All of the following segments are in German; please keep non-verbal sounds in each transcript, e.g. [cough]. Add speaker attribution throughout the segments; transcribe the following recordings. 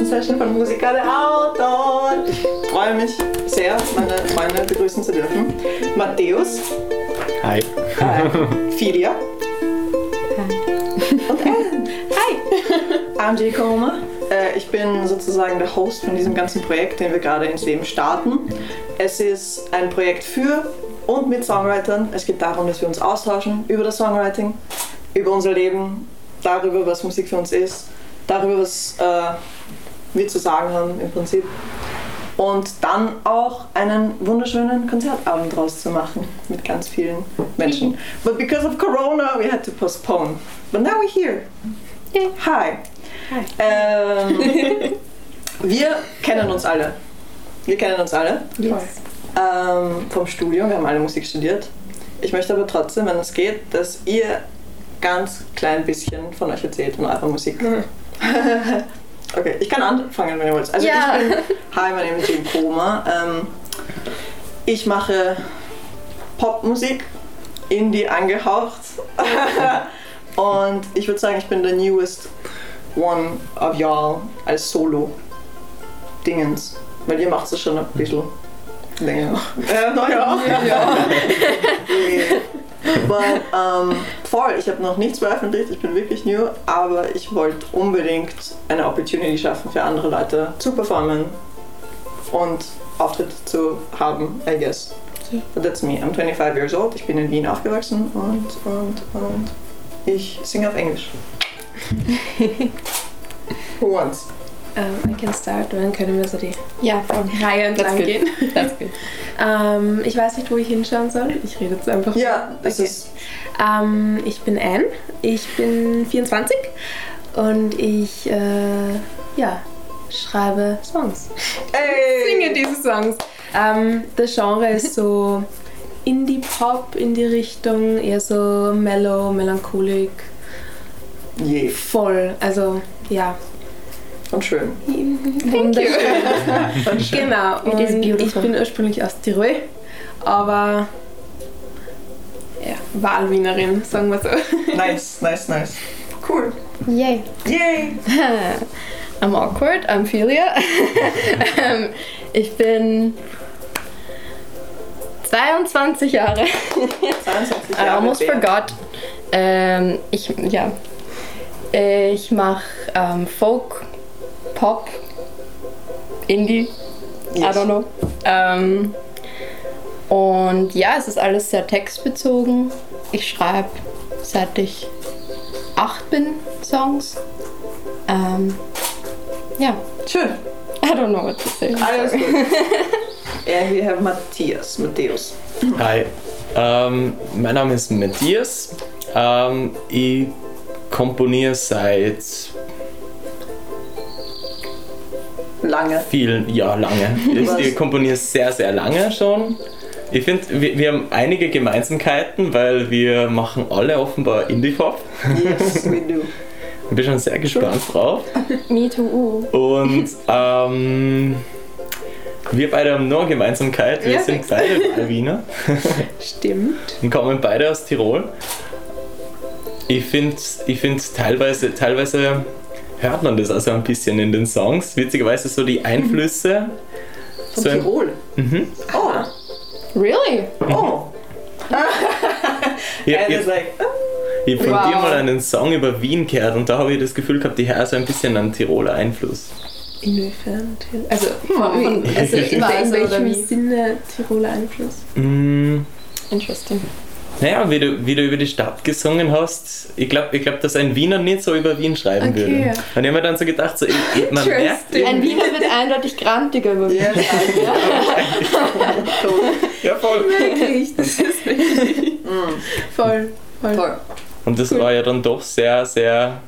Speaker 1: ersten Session von Musiker der Autor. Ich freue mich sehr, meine Freunde begrüßen zu dürfen. Matthäus.
Speaker 2: Hi.
Speaker 1: Hi. Filia. Hi. Und Ellen. Hi. I'm J. Koma. Äh, Ich bin sozusagen der Host von diesem ganzen Projekt, den wir gerade ins Leben starten. Es ist ein Projekt für und mit Songwritern. Es geht darum, dass wir uns austauschen über das Songwriting, über unser Leben, darüber, was Musik für uns ist, darüber, was äh, wir zu sagen haben im Prinzip. Und dann auch einen wunderschönen Konzertabend draus zu machen mit ganz vielen Menschen. But because of Corona, we had to postpone. But now we're here. Hi.
Speaker 3: Hi.
Speaker 1: Ähm, [laughs] wir kennen uns alle. Wir kennen uns alle ähm, vom Studium. Wir haben alle Musik studiert. Ich möchte aber trotzdem, wenn es geht, dass ihr ganz klein bisschen von euch erzählt und eurer Musik. [laughs] okay, ich kann anfangen, wenn ihr wollt. Also
Speaker 3: Ja.
Speaker 1: ich bin, hi, mein Name ist Jim Koma. Ähm, ich mache Popmusik, Indie angehaucht. [laughs] und ich würde sagen, ich bin der newest one of y'all als Solo-Dingens. Weil ihr macht es schon ein bisschen länger. Äh, naja. [laughs] But, ähm, voll, ich habe noch nichts veröffentlicht, ich bin wirklich new, aber ich wollte unbedingt eine Opportunity schaffen für andere Leute zu performen und Auftritte zu haben, I guess. But that's me. I'm 25 years old, ich bin in Wien aufgewachsen und, und, und ich singe auf Englisch. [laughs] Who wants?
Speaker 3: Um, I can start, dann können wir so die
Speaker 4: Ja.
Speaker 3: Reihe entlang gehen.
Speaker 4: That's good. [laughs]
Speaker 3: Ähm, ich weiß nicht, wo ich hinschauen soll. Ich rede jetzt einfach.
Speaker 1: Ja, das
Speaker 3: Okay.
Speaker 1: ist
Speaker 3: Ähm, ich bin Anne, ich bin 24 und ich äh, ja, schreibe Songs.
Speaker 1: Ey! [laughs]
Speaker 3: Singe diese Songs. Ähm, das Genre ist so [laughs] Indie-Pop in die Richtung, eher so mellow, melancholik,
Speaker 1: Je.
Speaker 3: voll. Also ja.
Speaker 1: Und schön.
Speaker 3: Thank you. [laughs] Genau.
Speaker 4: It is
Speaker 3: Und ich bin ursprünglich aus Tirol, aber ja, Wahlwienerin, sagen wir so.
Speaker 1: Nice, nice, nice. Cool.
Speaker 4: Yay.
Speaker 1: Yay! [laughs]
Speaker 4: I'm awkward, I'm Philia. [laughs] Ähm, ich bin 22 Jahre.
Speaker 1: 22
Speaker 4: I
Speaker 1: Jahre
Speaker 4: almost
Speaker 1: Bär.
Speaker 4: forgot. Ähm, ich, ja. Ich mache ähm, Folk, Pop, Indie, I
Speaker 1: Yes.
Speaker 4: don't know. Ähm, und ja, es ist alles sehr textbezogen. Ich schreibe seit ich acht bin Songs. Ähm, ja,
Speaker 1: Schön.
Speaker 4: I don't know what to say.
Speaker 1: Alles gut. And we have Matthias, Matthäus.
Speaker 2: Hi. Ähm, mein Name ist Matthias. Ähm, ich komponiere seit
Speaker 1: Lange.
Speaker 2: vielen, ja, lange. [laughs] Ich, komponiere sehr, sehr lange schon. Ich finde, wir, wir haben einige Gemeinsamkeiten, weil wir machen alle offenbar Indie-Pop.
Speaker 1: Yes, we [laughs] do.
Speaker 2: Ich bin schon sehr gespannt drauf. [laughs]
Speaker 4: Me too.
Speaker 2: Und ähm, wir beide haben noch eine Gemeinsamkeit. Wir
Speaker 3: Ja,
Speaker 2: sind beide Wahlwiener
Speaker 3: Stimmt.
Speaker 2: und kommen beide aus Tirol. Ich finde ich find teilweise, teilweise hört man das also ein bisschen in den Songs. Witzigerweise so die Einflüsse.
Speaker 1: Von
Speaker 2: So ein-
Speaker 1: Tirol.
Speaker 2: Mhm.
Speaker 1: Oh.
Speaker 4: Really?
Speaker 1: Oh.
Speaker 2: Ich,
Speaker 1: And
Speaker 2: ich,
Speaker 1: it's like, oh.
Speaker 2: ich hab von
Speaker 4: Wow.
Speaker 2: dir mal einen Song über Wien gehört und da habe ich das Gefühl gehabt, die hören so ein bisschen einen Tiroler Einfluss.
Speaker 3: Inwiefern? Also, von, von, also in,
Speaker 4: Immer
Speaker 3: in
Speaker 4: oder
Speaker 3: welchem? Sinne Tiroler Einfluss?
Speaker 2: Mm,
Speaker 4: Interesting.
Speaker 2: Naja, wie du, wie du über die Stadt gesungen hast, ich glaube, ich glaub, dass ein Wiener nicht so über Wien schreiben
Speaker 3: Okay.
Speaker 2: würde. Und ich habe mir dann so gedacht, so, ich, ich, man merkt
Speaker 4: Ein Wiener wird eindeutig grantiger über
Speaker 1: Yes.
Speaker 2: Ja, voll.
Speaker 3: Wirklich, das ist wirklich. [laughs] Voll, voll.
Speaker 1: Toll.
Speaker 2: Und das war ja dann doch sehr, sehr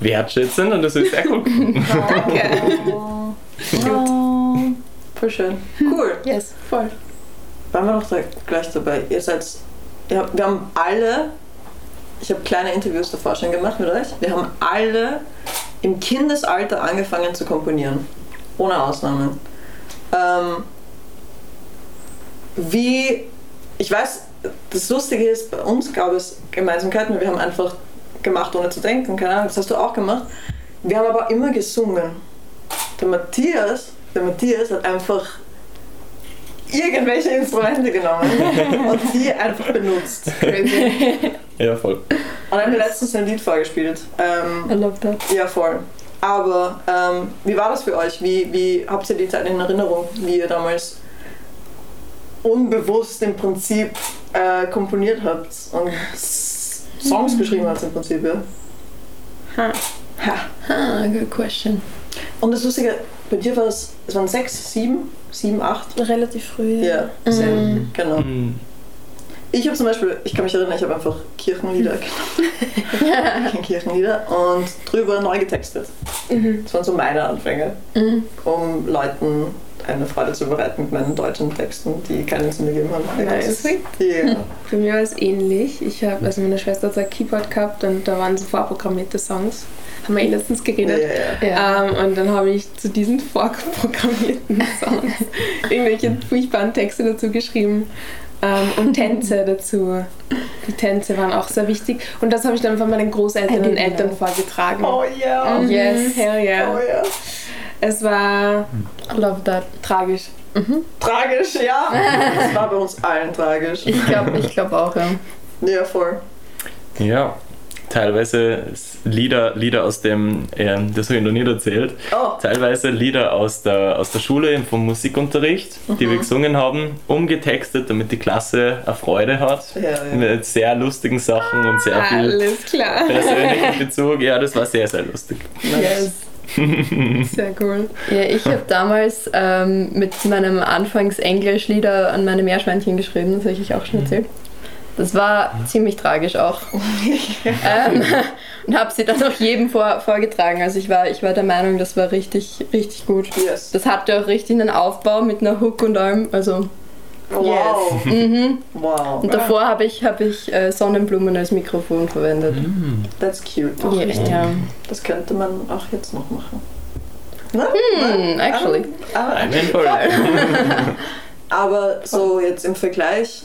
Speaker 2: wertschätzend und das ist sehr cool.
Speaker 3: Danke.
Speaker 1: Oh. Voll schön. Cool.
Speaker 4: Yes.
Speaker 3: Voll.
Speaker 1: Waren wir noch da gleich dabei? Ihr seid. Habt, wir haben alle. Ich habe kleine Interviews davor schon gemacht mit euch. Wir haben alle im Kindesalter angefangen zu komponieren. Ohne Ausnahmen. Ähm, wie. Ich weiß, das Lustige ist, bei uns gab es Gemeinsamkeiten. Wir haben einfach gemacht, ohne zu denken. Keine Ahnung, das hast du auch gemacht. wir haben aber immer gesungen. Der Matthias, der Matthias hat einfach irgendwelche Instrumente genommen [laughs] und die einfach benutzt.
Speaker 2: Ja, voll.
Speaker 1: Und hat mir letztens ein Lied vorgespielt.
Speaker 4: I
Speaker 1: Ähm,
Speaker 4: love that.
Speaker 1: ja, voll. Aber ähm, wie war das für euch? Wie, wie habt ihr die Zeit in Erinnerung, wie ihr damals unbewusst im Prinzip äh, komponiert habt und Songs geschrieben habt im Prinzip, ja?
Speaker 3: Ha.
Speaker 1: Ha.
Speaker 4: Ah, good question.
Speaker 1: Und das Lustige, bei dir war es, es waren sechs, sieben, sieben, acht?
Speaker 3: Relativ früh.
Speaker 1: Ja, same.
Speaker 4: Mhm.
Speaker 1: genau.
Speaker 2: Mhm.
Speaker 1: Ich habe zum Beispiel, ich kann mich erinnern, ich habe einfach Kirchenlieder [laughs] genommen. Kirchenlieder und drüber neu getextet.
Speaker 3: Mhm.
Speaker 1: Das waren so meine Anfänge,
Speaker 4: Mhm.
Speaker 1: um Leuten eine Freude zu bereiten mit meinen deutschen Texten, die keinen Sinn gegeben haben.
Speaker 3: Nice.
Speaker 1: Ja.
Speaker 3: Bei mir war es ähnlich. Ich habe, also meine Schwester hat so ein Keyboard gehabt und da waren so vorprogrammierte Songs. Haben wir eh letztens geredet.
Speaker 1: ja, ja.
Speaker 3: Ähm, und dann habe ich zu diesen vorprogrammierten [laughs] Songs irgendwelche furchtbaren Texte dazu geschrieben ähm, und [laughs] Tänze dazu. Die Tänze waren auch sehr wichtig. Und das habe ich dann von meinen Großeltern und Eltern
Speaker 4: know.
Speaker 3: vorgetragen.
Speaker 1: Oh ja.
Speaker 3: Mhm,
Speaker 4: yes.
Speaker 3: Hell yeah.
Speaker 1: Oh ja.
Speaker 3: Es war
Speaker 4: I love that.
Speaker 3: tragisch.
Speaker 1: Tragisch, ja. Das war bei uns allen tragisch.
Speaker 4: Ich glaube ich glaub auch, ja.
Speaker 1: Ja, voll.
Speaker 2: Ja, teilweise Lieder, Lieder aus dem, äh, das habe ich noch nicht erzählt,
Speaker 1: Oh,
Speaker 2: teilweise Lieder aus der, aus der Schule vom Musikunterricht, die wir gesungen haben, umgetextet, damit die Klasse eine Freude hat.
Speaker 1: Ja, ja.
Speaker 2: Mit sehr lustigen Sachen und sehr viel
Speaker 3: Alles klar.
Speaker 2: persönlichen Bezug. Ja, das war sehr, sehr lustig.
Speaker 4: Yes. [laughs]
Speaker 3: Sehr cool.
Speaker 4: Ja, ich habe damals ähm, mit meinem Anfangs-Englisch Lieder an meine Meerschweinchen geschrieben, das habe ich euch auch schon erzählt. Das war ziemlich tragisch auch. [laughs] ähm, [laughs] und habe sie dann auch jedem vor, vorgetragen. Also ich war, ich war der Meinung, das war richtig, richtig gut.
Speaker 1: yes.
Speaker 4: Das hatte auch richtig einen Aufbau mit einer Hook und allem. Also,
Speaker 1: Wow.
Speaker 4: mhm.
Speaker 1: Wow.
Speaker 4: Und davor habe ich, hab ich äh, Sonnenblumen als Mikrofon verwendet.
Speaker 1: That's cute.
Speaker 4: Ja, ja.
Speaker 1: Das könnte man auch jetzt noch machen. Ne?
Speaker 4: Hm, actually.
Speaker 1: Aber,
Speaker 2: I'm in for it.
Speaker 1: aber so jetzt im Vergleich,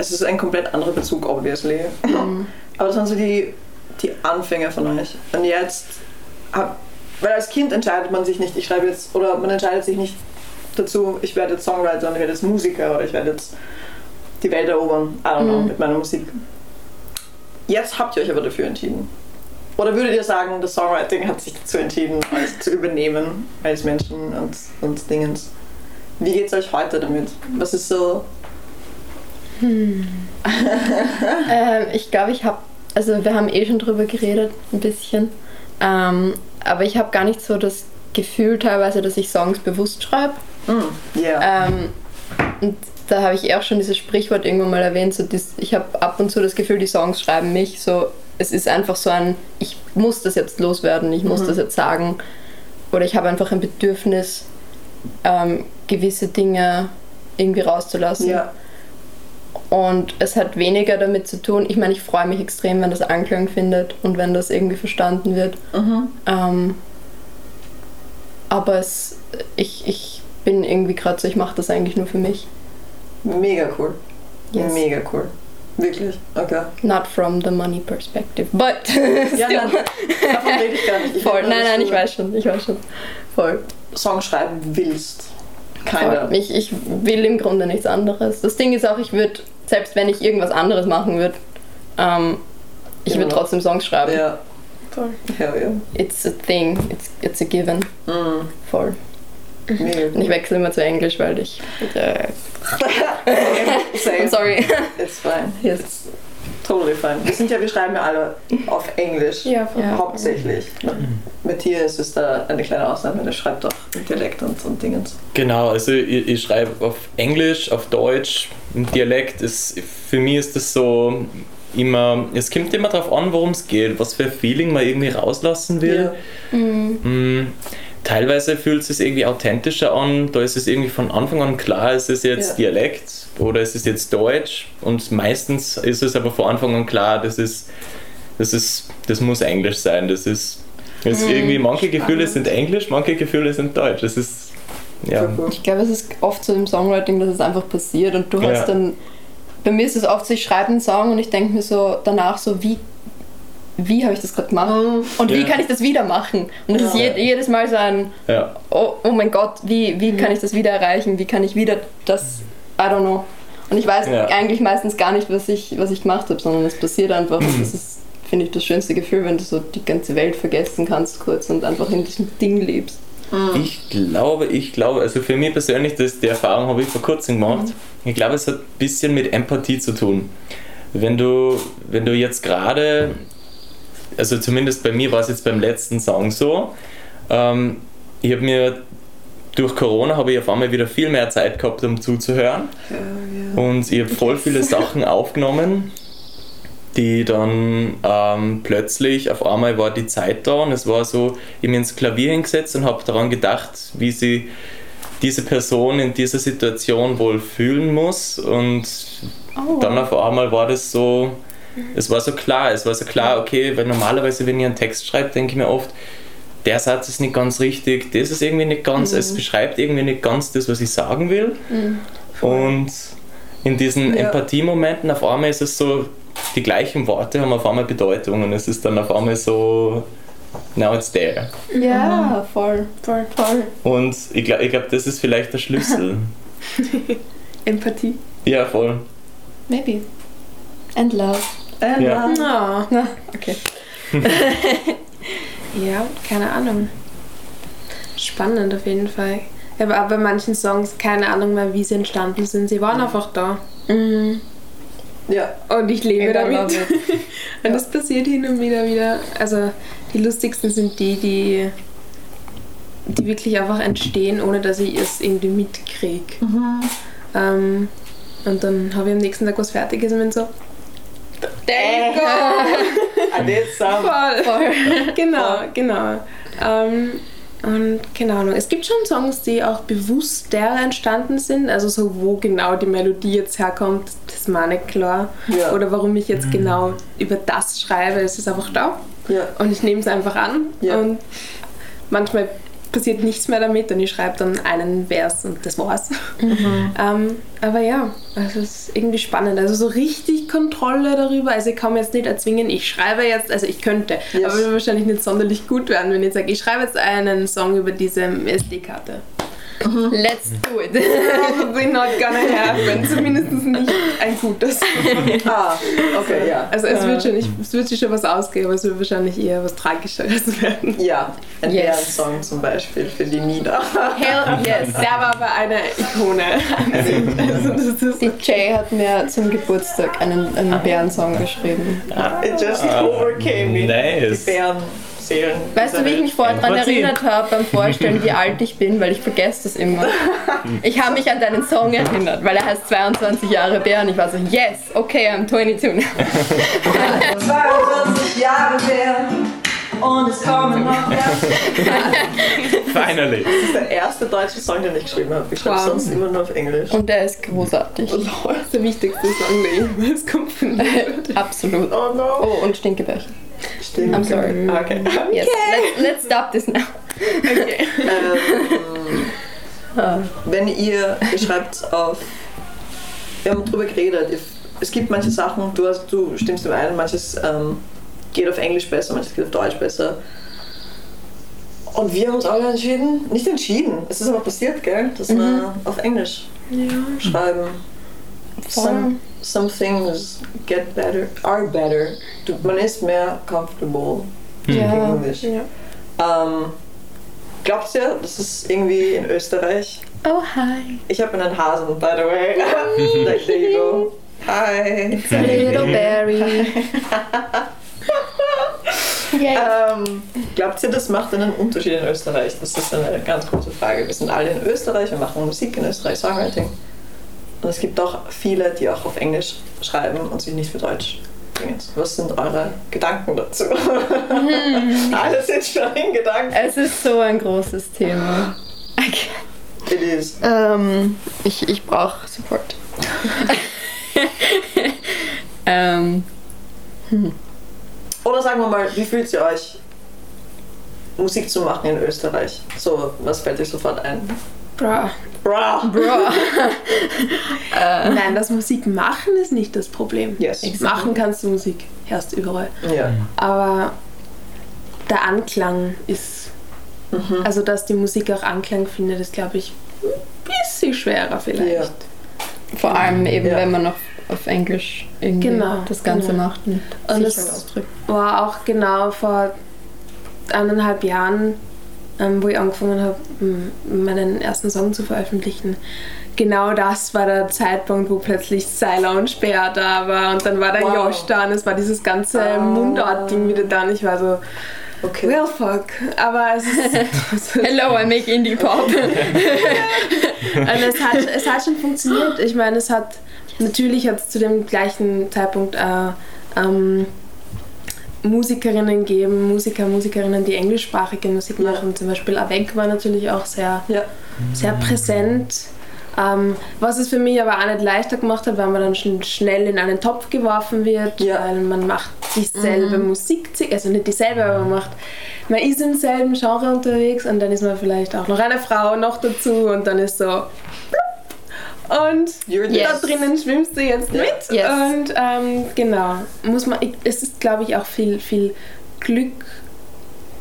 Speaker 1: es ist ein komplett anderer Bezug, obviously. Aber das waren so die, die Anfänge von euch. Und jetzt, hab, weil als Kind entscheidet man sich nicht, ich schreibe jetzt, oder man entscheidet sich nicht dazu, ich werde jetzt Songwriter und ich werde jetzt Musiker oder ich werde jetzt die Welt erobern, I don't know, mit meiner Musik. Jetzt habt ihr euch aber dafür entschieden. Oder würdet ihr sagen, das Songwriting hat sich dazu entschieden, euch zu übernehmen als Menschen und, und Dingens? Wie geht's euch heute damit? Was ist so. [laughs]
Speaker 4: Ähm, ich glaube, ich habe, also wir haben eh schon drüber geredet, ein bisschen. Ähm, aber ich habe gar nicht so das Gefühl teilweise, dass ich Songs bewusst schreibe.
Speaker 1: Mm, yeah.
Speaker 4: Ähm, und da habe ich eh auch schon dieses Sprichwort irgendwann mal erwähnt. So dies, ich habe ab und zu das Gefühl, die Songs schreiben mich. So, es ist einfach so ein, ich muss das jetzt loswerden, ich muss das jetzt sagen. Oder ich habe einfach ein Bedürfnis, ähm, gewisse Dinge irgendwie rauszulassen.
Speaker 1: ja.
Speaker 4: Und es hat weniger damit zu tun. Ich meine, ich freue mich extrem, wenn das Anklang findet und wenn das irgendwie verstanden wird.
Speaker 1: Mhm.
Speaker 4: Ähm, aber es, ich, ich bin irgendwie gerade so, ich mache das eigentlich nur für mich.
Speaker 1: Mega cool.
Speaker 4: Yes.
Speaker 1: Mega cool. Wirklich? Okay.
Speaker 4: Not from the money perspective, but [laughs]
Speaker 1: Ja, nein, davon rede ich gar nicht. Ich
Speaker 4: Voll. Nein, nein, ich weiß schon, ich weiß schon. Voll.
Speaker 1: Song schreiben willst.
Speaker 4: Voll.
Speaker 1: Keiner.
Speaker 4: Ich, ich will im Grunde nichts anderes. Das Ding ist auch, ich würde, selbst wenn ich irgendwas anderes machen würde, ähm, ich
Speaker 1: Immer
Speaker 4: würde trotzdem Songs schreiben.
Speaker 1: Ja.
Speaker 3: Voll.
Speaker 1: Hell yeah.
Speaker 4: It's a thing, it's, it's a given.
Speaker 1: Mm.
Speaker 4: Voll.
Speaker 1: Mega
Speaker 4: Und ich wechsle immer zu Englisch, weil ich. Äh. [laughs] [laughs] I'm sorry.
Speaker 1: It's fine.
Speaker 4: Yes.
Speaker 1: It's totally fine. Wir sind ja, wir schreiben ja alle auf Englisch.
Speaker 3: Ja.
Speaker 4: Ja.
Speaker 1: Hauptsächlich. Matthias ist da eine kleine Ausnahme, der schreibt auch im Dialekt und, und Dingens.
Speaker 2: Genau, also ich, ich schreibe auf Englisch, auf Deutsch, im Dialekt. Ist, für mich ist das so immer, es kommt immer darauf an, worum es geht, was für ein Feeling man irgendwie rauslassen will. Mm, Teilweise fühlt es sich irgendwie authentischer an, da ist es irgendwie von Anfang an klar, ist es jetzt
Speaker 1: Ja.
Speaker 2: Dialekt oder ist es jetzt Deutsch und meistens ist es aber von Anfang an klar, das ist, das ist, das muss Englisch sein, das ist, das ist irgendwie, manche Gefühle sind Englisch, manche Gefühle sind Deutsch, das ist, ja.
Speaker 4: Ich glaube, es ist oft so im Songwriting, dass es einfach passiert und du
Speaker 2: Ja.
Speaker 4: hast dann. Bei mir ist es oft so, ich schreibe einen Song und ich denke mir so danach so, wie, wie habe ich das gerade gemacht und wie
Speaker 2: Ja.
Speaker 4: kann ich das wieder machen. Und das ist
Speaker 1: Ja.
Speaker 4: je, jedes Mal so ein,
Speaker 2: Ja.
Speaker 4: oh, oh mein Gott, wie, wie kann ich das wieder erreichen? Wie kann ich wieder das, I don't know. Und ich weiß
Speaker 2: Ja.
Speaker 4: eigentlich meistens gar nicht, was ich, was ich gemacht habe, sondern es passiert einfach. Und das ist, finde ich, das schönste Gefühl, wenn du so die ganze Welt vergessen kannst kurz und einfach in diesem Ding lebst.
Speaker 2: Ich glaube, ich glaube, also für mich persönlich, das, die Erfahrung habe ich vor kurzem gemacht. Ich glaube, es hat ein bisschen mit Empathie zu tun. Wenn du, wenn du jetzt gerade, also zumindest bei mir war es jetzt beim letzten Song so, ähm, ich habe mir durch Corona habe ich auf einmal wieder viel mehr Zeit gehabt, um zuzuhören. Und ich habe voll viele Sachen aufgenommen, die dann ähm, plötzlich auf einmal war die Zeit da und es war so, ich habe mir ins Klavier hingesetzt und habe daran gedacht, wie sie diese Person in dieser Situation wohl fühlen muss. Und dann auf einmal war das so, es war so klar, es war so klar, okay, weil normalerweise, wenn ich einen Text schreibe, denke ich mir oft, der Satz ist nicht ganz richtig, das ist irgendwie nicht ganz, es beschreibt irgendwie nicht ganz das, was ich sagen will. Und in diesen
Speaker 1: Ja.
Speaker 2: Empathiemomenten auf einmal ist es so, die gleichen Worte haben auf einmal Bedeutung und es ist dann auf einmal so, now it's there.
Speaker 4: Ja, voll, voll, voll.
Speaker 2: Und ich glaube, ich glaub, das ist vielleicht der Schlüssel. [laughs]
Speaker 3: Empathie.
Speaker 2: ja, voll.
Speaker 4: Maybe. And love.
Speaker 1: Äh,
Speaker 2: Ja.
Speaker 1: na.
Speaker 3: Ah,
Speaker 4: Na, okay. [laughs]
Speaker 3: ja, keine Ahnung. Spannend auf jeden Fall. Auch bei manchen Songs keine Ahnung mehr, wie sie entstanden sind. Sie waren einfach da.
Speaker 4: Mhm.
Speaker 1: Ja.
Speaker 3: Und ich lebe
Speaker 4: I
Speaker 3: damit. [laughs] Und das passiert hin und wieder wieder. Also die lustigsten sind die, die, die wirklich einfach entstehen, ohne dass ich es irgendwie mitkriege. Ähm, und dann habe ich am nächsten Tag was Fertiges und bin so, there you go! [laughs] [laughs] Voll.
Speaker 4: Voll. [laughs]
Speaker 3: genau, genau. Ähm, und keine Ahnung, es gibt schon Songs, die auch bewusster entstanden sind, also so wo genau die Melodie jetzt herkommt, das ist mir auch nicht klar.
Speaker 1: Ja.
Speaker 3: Oder warum ich jetzt genau über das schreibe, es ist einfach da.
Speaker 1: Ja.
Speaker 3: Und ich nehme es einfach an
Speaker 1: Ja.
Speaker 3: und manchmal passiert nichts mehr damit und ich schreibe dann einen Vers und das war's. ähm, aber ja, also es ist irgendwie spannend. Also so richtig Kontrolle darüber. Also ich kann mir jetzt nicht erzwingen, ich schreibe jetzt, also ich könnte,
Speaker 1: Yes.
Speaker 3: aber würde wahrscheinlich nicht sonderlich gut werden, wenn ich sage, ich schreibe jetzt einen Song über diese SD-Karte.
Speaker 4: Let's do it. [laughs]
Speaker 3: Probably not gonna happen. Zumindest nicht ein gutes. [laughs]
Speaker 1: Ah, okay, ja.
Speaker 3: Also es wird, schon, nicht, es wird sich schon was ausgehen, aber es wird wahrscheinlich eher was Tragischeres [laughs] werden.
Speaker 1: Ja, ein
Speaker 4: Yes.
Speaker 1: Bärensong zum Beispiel für die Nida.
Speaker 4: Hell yes.
Speaker 3: Der war aber eine Ikone. Also das ist
Speaker 4: Die Jay hat mir zum Geburtstag einen, einen Bärensong geschrieben.
Speaker 1: It just overcame me.
Speaker 2: Nice.
Speaker 1: Die Bärenseelen.
Speaker 4: Weißt du, wie ich mich vorher daran erinnert habe beim Vorstellen, wie alt ich bin, weil ich vergesse das immer. [laughs] Ich habe mich an deinen Song erinnert, weil er heißt 22 Jahre Bär und ich war so, yes, okay, I'm 22 now.
Speaker 1: 22 Jahre Bären und es kommen noch mehr. [laughs]
Speaker 2: Finally.
Speaker 1: Das ist der erste deutsche Song, den ich geschrieben habe. Ich schreibe
Speaker 3: Wow.
Speaker 1: sonst immer nur auf Englisch.
Speaker 4: Und der ist großartig. [laughs]
Speaker 3: Das ist der wichtigste Song, der jemals wird.
Speaker 4: Absolut.
Speaker 1: Oh no.
Speaker 4: Oh, und Stinkebärchen.
Speaker 1: Stimmt.
Speaker 4: I'm sorry. [laughs]
Speaker 1: Okay. [laughs]
Speaker 4: Yes, let's, let's stop this now.
Speaker 3: Okay.
Speaker 1: Ähm, [laughs] wenn ihr, ihr schreibt auf, wir haben drüber geredet, es gibt manche Sachen, du, hast, du stimmst dem ein, manches ähm, geht auf Englisch besser, manches geht auf Deutsch besser. Und wir haben uns alle entschieden, nicht entschieden, es ist aber passiert, gell, dass wir auf Englisch schreiben. Some, some things get better, are better. Man ist mehr comfortable in
Speaker 4: Ja.
Speaker 1: Englisch.
Speaker 3: Ja.
Speaker 1: Ähm, glaubt ihr, das ist irgendwie in Österreich?
Speaker 4: Oh, hi.
Speaker 1: Ich habe einen Hasen, by the way. like, there you go. Hi.
Speaker 4: It's a little berry. [laughs] Yay.
Speaker 1: Ähm, glaubt ihr, das macht einen Unterschied in Österreich? Das ist eine ganz große Frage. Wir sind alle in Österreich, wir machen Musik in Österreich, Songwriting. Und es gibt auch viele, die auch auf Englisch schreiben und sich nicht für Deutsch bringen. Was sind eure Gedanken dazu? alle sind schon in Gedanken.
Speaker 4: Es ist so ein großes Thema.
Speaker 1: It is.
Speaker 4: Ähm, ich ich brauche Support. [laughs] ähm,
Speaker 1: Oder sagen wir mal, wie fühlt ihr euch, Musik zu machen in Österreich? So, was fällt euch sofort ein?
Speaker 3: Bra.
Speaker 1: Bra.
Speaker 4: Bro.
Speaker 3: Nein, das Musik machen ist nicht das Problem.
Speaker 1: Yes.
Speaker 3: Machen kannst du Musik, hörst überall.
Speaker 1: Ja.
Speaker 3: Aber der Anklang ist.
Speaker 1: Mhm.
Speaker 3: Also, dass die Musik auch Anklang findet, ist, glaube ich, ein bisschen schwerer vielleicht.
Speaker 1: Ja.
Speaker 4: Vor allem eben,
Speaker 1: Ja.
Speaker 4: wenn man auf, auf Englisch irgendwie
Speaker 3: Genau,
Speaker 4: das Ganze
Speaker 3: genau.
Speaker 4: macht und,
Speaker 3: Und
Speaker 4: sich
Speaker 3: das-
Speaker 4: halt ausdrückt.
Speaker 3: War auch genau vor eineinhalb Jahren, ähm, wo ich angefangen habe, meinen ersten Song zu veröffentlichen. Genau das war der Zeitpunkt, wo plötzlich und Speer da war und dann war der
Speaker 1: Wow.
Speaker 3: Josh da und es war dieses ganze
Speaker 1: Ah.
Speaker 3: Mundart-Ding wieder da und ich war so,
Speaker 1: Okay.
Speaker 3: well fuck. Aber es ist, es [laughs] ist [laughs]
Speaker 4: Hello, I make Indie Pop. [laughs]
Speaker 3: Und es hat, es hat schon funktioniert. Ich meine, es hat natürlich hat es zu dem gleichen Zeitpunkt äh, ähm, Musikerinnen gegeben, Musiker, Musikerinnen, die englischsprachige Musik
Speaker 1: Ja.
Speaker 3: machen. Zum Beispiel Avec war natürlich auch sehr,
Speaker 1: Ja.
Speaker 3: sehr präsent. Ähm, was es für mich aber auch nicht leichter gemacht hat, weil man dann schon schnell in einen Topf geworfen wird,
Speaker 1: Ja.
Speaker 3: weil man macht dieselbe Musik, also nicht dieselbe, aber man macht, man ist im selben Genre unterwegs und dann ist man vielleicht auch noch eine Frau noch dazu und dann ist so und
Speaker 4: Yes.
Speaker 3: da drinnen schwimmst du jetzt mit
Speaker 4: Yes.
Speaker 3: und ähm, genau muss man es ist glaube ich auch viel viel Glück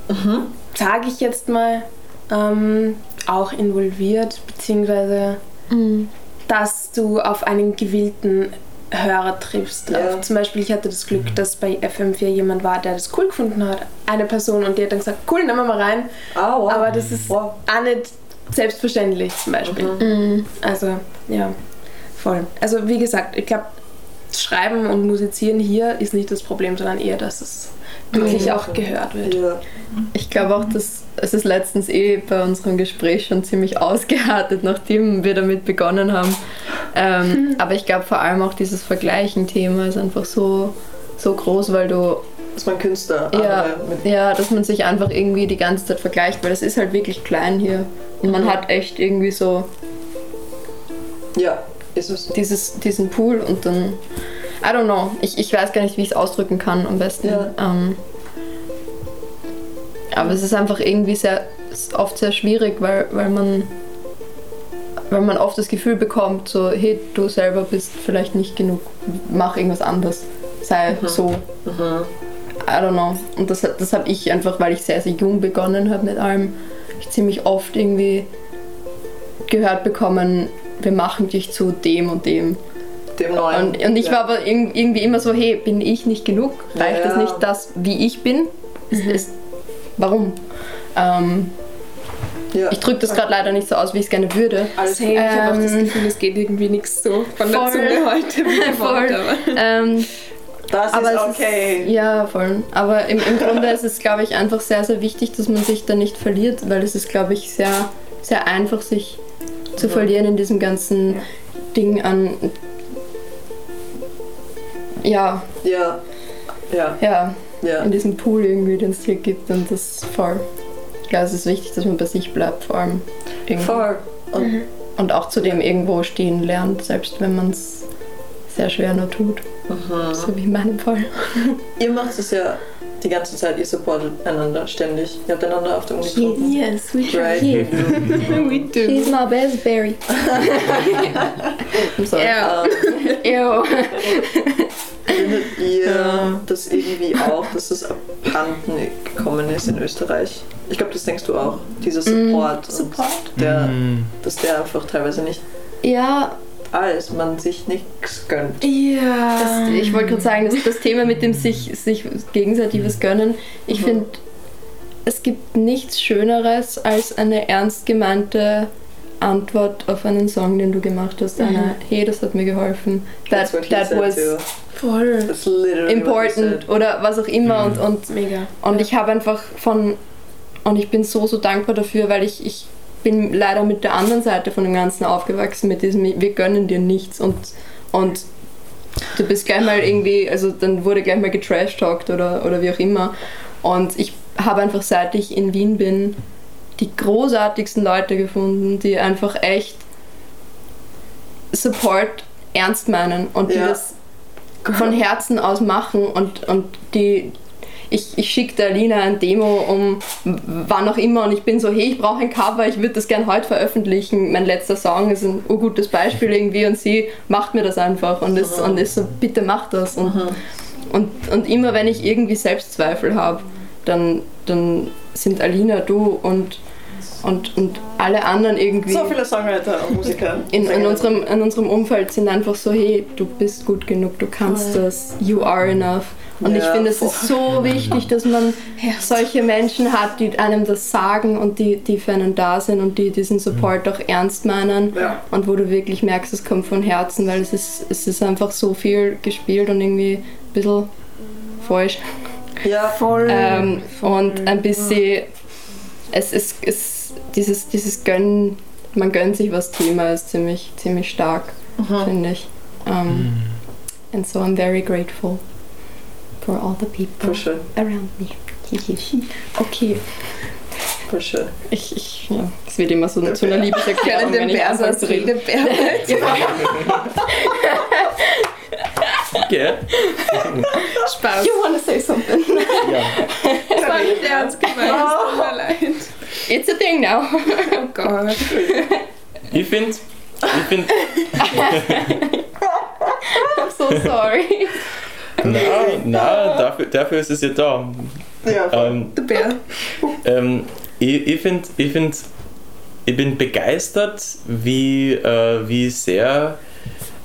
Speaker 1: Mhm.
Speaker 3: sage ich jetzt mal ähm, auch involviert beziehungsweise dass du auf einen gewillten Hörer triffst.
Speaker 1: Ja.
Speaker 3: Auf, zum Beispiel, ich hatte das Glück, dass bei FM4 jemand war, der das cool gefunden hat. Eine Person und die hat dann gesagt, cool, nehmen wir mal rein.
Speaker 1: Ah, wow.
Speaker 3: Aber das ist
Speaker 1: Wow.
Speaker 3: auch nicht selbstverständlich zum Beispiel.
Speaker 1: Mhm.
Speaker 3: Also, ja, voll. Also, wie gesagt, ich glaube, Schreiben und Musizieren hier ist nicht das Problem, sondern eher, dass es wirklich
Speaker 1: Mhm.
Speaker 3: auch gehört wird.
Speaker 1: Ja.
Speaker 4: Ich glaube auch, dass es ist letztens eh bei unserem Gespräch schon ziemlich ausgeartet, nachdem wir damit begonnen haben. Ähm, aber ich glaube vor allem auch dieses Vergleichen-Thema ist einfach so, so groß, weil du
Speaker 1: Dass man Künstler
Speaker 4: ja, ja, dass man sich einfach irgendwie die ganze Zeit vergleicht, weil es ist halt wirklich klein hier und man
Speaker 1: Mhm.
Speaker 4: hat echt irgendwie so
Speaker 1: Ja, ist es.
Speaker 4: dieses, diesen Pool und dann I don't know, ich, ich weiß gar nicht, wie ich es ausdrücken kann am besten.
Speaker 1: Ja.
Speaker 4: Ähm, aber es ist einfach irgendwie sehr, oft sehr schwierig, weil, weil man weil man oft das Gefühl bekommt, so, hey, du selber bist vielleicht nicht genug, mach irgendwas anderes, sei so.
Speaker 1: Mhm.
Speaker 4: I don't know. Und das, das habe ich einfach, weil ich sehr, sehr jung begonnen habe mit allem, ich ziemlich oft irgendwie gehört bekommen, wir machen dich zu dem und dem.
Speaker 1: Dem neuen.
Speaker 4: Und, und ich
Speaker 1: ja.
Speaker 4: war aber irg- irgendwie immer so, hey, bin ich nicht genug? Reicht
Speaker 1: Ja.
Speaker 4: das nicht das, wie ich bin? Ist, ist, warum? Ähm,
Speaker 1: Ja.
Speaker 4: ich drücke das gerade leider nicht so aus, wie ich es gerne würde.
Speaker 1: Alles
Speaker 3: Hey, ich habe auch das
Speaker 4: Ähm,
Speaker 3: Gefühl, es geht irgendwie nichts so von der
Speaker 4: voll.
Speaker 3: Zunge heute. wie [laughs]
Speaker 4: Voll.
Speaker 3: aber-
Speaker 4: Ähm,
Speaker 1: Das
Speaker 4: aber
Speaker 1: ist okay.
Speaker 4: Ist, ja, voll. Aber im, im Grunde ist es, glaube ich, einfach sehr, sehr wichtig, dass man sich da nicht verliert, weil es ist, glaube ich, sehr, sehr einfach, sich zu
Speaker 1: Ja.
Speaker 4: verlieren in diesem ganzen Ding an. Ja,
Speaker 1: Ja. Ja.
Speaker 4: ja,
Speaker 1: Ja.
Speaker 4: in diesem Pool irgendwie, den es hier gibt und das ist voll. Glaube, es ist wichtig, dass man bei sich bleibt, vor allem. Irgendwie.
Speaker 1: Voll. Und
Speaker 4: Und auch zu dem irgendwo stehen lernt, selbst wenn man es sehr schwer nur tut.
Speaker 1: Mhm.
Speaker 4: So wie in meinem Fall. [laughs]
Speaker 1: ihr macht es ja die ganze Zeit, ihr supportet einander ständig. Ihr habt einander auf der Uni getroffen.
Speaker 3: Yes, we
Speaker 1: Right.
Speaker 4: Yes. [laughs]
Speaker 3: We do.
Speaker 4: She's my best berry. I'm sorry.
Speaker 3: Ja.
Speaker 1: Ähm, [laughs]
Speaker 4: Ew.
Speaker 1: findet ihr das irgendwie auch, dass es abhanden gekommen ist in Österreich? Ich glaube, das denkst du auch. Dieser Support. und
Speaker 3: Support?
Speaker 1: Der,
Speaker 2: Mm.
Speaker 1: Dass der einfach teilweise nicht
Speaker 4: Ja,
Speaker 1: ist, man sich nichts gönnt.
Speaker 3: Ja.
Speaker 4: das, ich wollte gerade sagen, das, das Thema mit dem sich, sich gegenseitiges Gönnen. Ich
Speaker 1: Mhm.
Speaker 4: finde, es gibt nichts Schöneres als eine ernst gemeinte Antwort auf einen Song, den du gemacht hast. Eine, hey, das hat mir geholfen. That,
Speaker 1: That's what he
Speaker 4: that
Speaker 1: said
Speaker 4: was.
Speaker 3: Voll.
Speaker 4: Important
Speaker 1: said.
Speaker 4: oder was auch immer. Und, und
Speaker 3: Mega.
Speaker 4: Und ich habe einfach von, und ich bin so, so dankbar dafür, weil ich, ich bin leider mit der anderen Seite von dem Ganzen aufgewachsen, mit diesem, wir gönnen dir nichts und, und du bist gleich mal irgendwie, also dann wurde gleich mal getrash-talkt oder, oder wie auch immer. Und ich habe einfach, seit ich in Wien bin, die großartigsten Leute gefunden, die einfach echt Support ernst meinen und die
Speaker 1: Ja.
Speaker 4: das von Herzen aus machen und, und die ich, ich schicke der Alina ein Demo um wann auch immer und ich bin so, hey, ich brauche ein Cover, ich würde das gern heute veröffentlichen. Mein letzter Song ist ein urgutes Beispiel irgendwie und sie macht mir das einfach und ist, und ist so, bitte mach das. Und, und, und immer wenn ich irgendwie Selbstzweifel habe, dann, dann sind Alina, du und, und, und alle anderen irgendwie
Speaker 1: So viele Songwriter und Musiker.
Speaker 4: in, in, unserem, in unserem Umfeld sind einfach so, hey, du bist gut genug, du kannst das, you are enough. Und ich
Speaker 1: Ja,
Speaker 4: finde, es ist so wichtig, dass man solche Menschen hat, die einem das sagen und die, die für einen da sind und die diesen Support auch ernst meinen.
Speaker 1: Ja.
Speaker 4: Und wo du wirklich merkst, es kommt von Herzen, weil es ist, es ist einfach so viel gespielt und irgendwie ein bisschen falsch.
Speaker 1: Ja,
Speaker 3: Voll.
Speaker 4: Ähm, und ein bisschen, es ist, es, dieses, dieses Gönnen, man gönnt sich was Thema ist ziemlich, ziemlich stark, finde ich. Um, And so I'm very grateful for all the people
Speaker 1: schön.
Speaker 4: around me. [laughs] Okay,
Speaker 1: schön.
Speaker 4: ich, ich, ja, es wird immer so zu einer [laughs] Liebeserklärung, wenn
Speaker 3: den
Speaker 4: ich anfange zu reden.
Speaker 2: Gell?
Speaker 3: Spaß.
Speaker 4: You wanna say something?
Speaker 2: Ja.
Speaker 3: Das war nicht ernst gemeint. Es tut mir leid.
Speaker 4: It's a thing now. [laughs]
Speaker 3: Oh Gott.
Speaker 2: Ich finde, ich find,
Speaker 4: I'm so sorry.
Speaker 2: na, na, dafür, dafür ist es ja da.
Speaker 1: Ja.
Speaker 2: Ähm,
Speaker 3: Der Bär.
Speaker 2: ähm, ich ich finde, ich, find, ich bin begeistert, wie, äh, wie sehr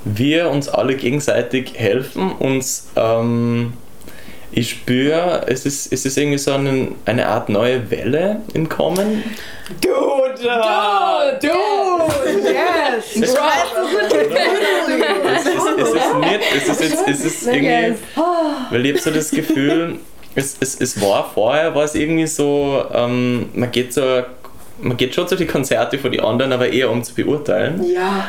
Speaker 2: wir uns alle gegenseitig helfen. Uns, ähm, ich spüre, es ist, es ist irgendwie so eine, eine Art neue Welle im Kommen.
Speaker 1: Dude! Dude! Dude! Yes!
Speaker 2: Es, [laughs] es, ist, es ist nicht, es ist jetzt, es ist irgendwie,
Speaker 4: Yes.
Speaker 2: weil ich habe so das Gefühl, es, es, es war vorher, war es irgendwie so, ähm, man geht so, man geht schon zu den Konzerte von den anderen, aber eher um zu beurteilen.
Speaker 1: Ja.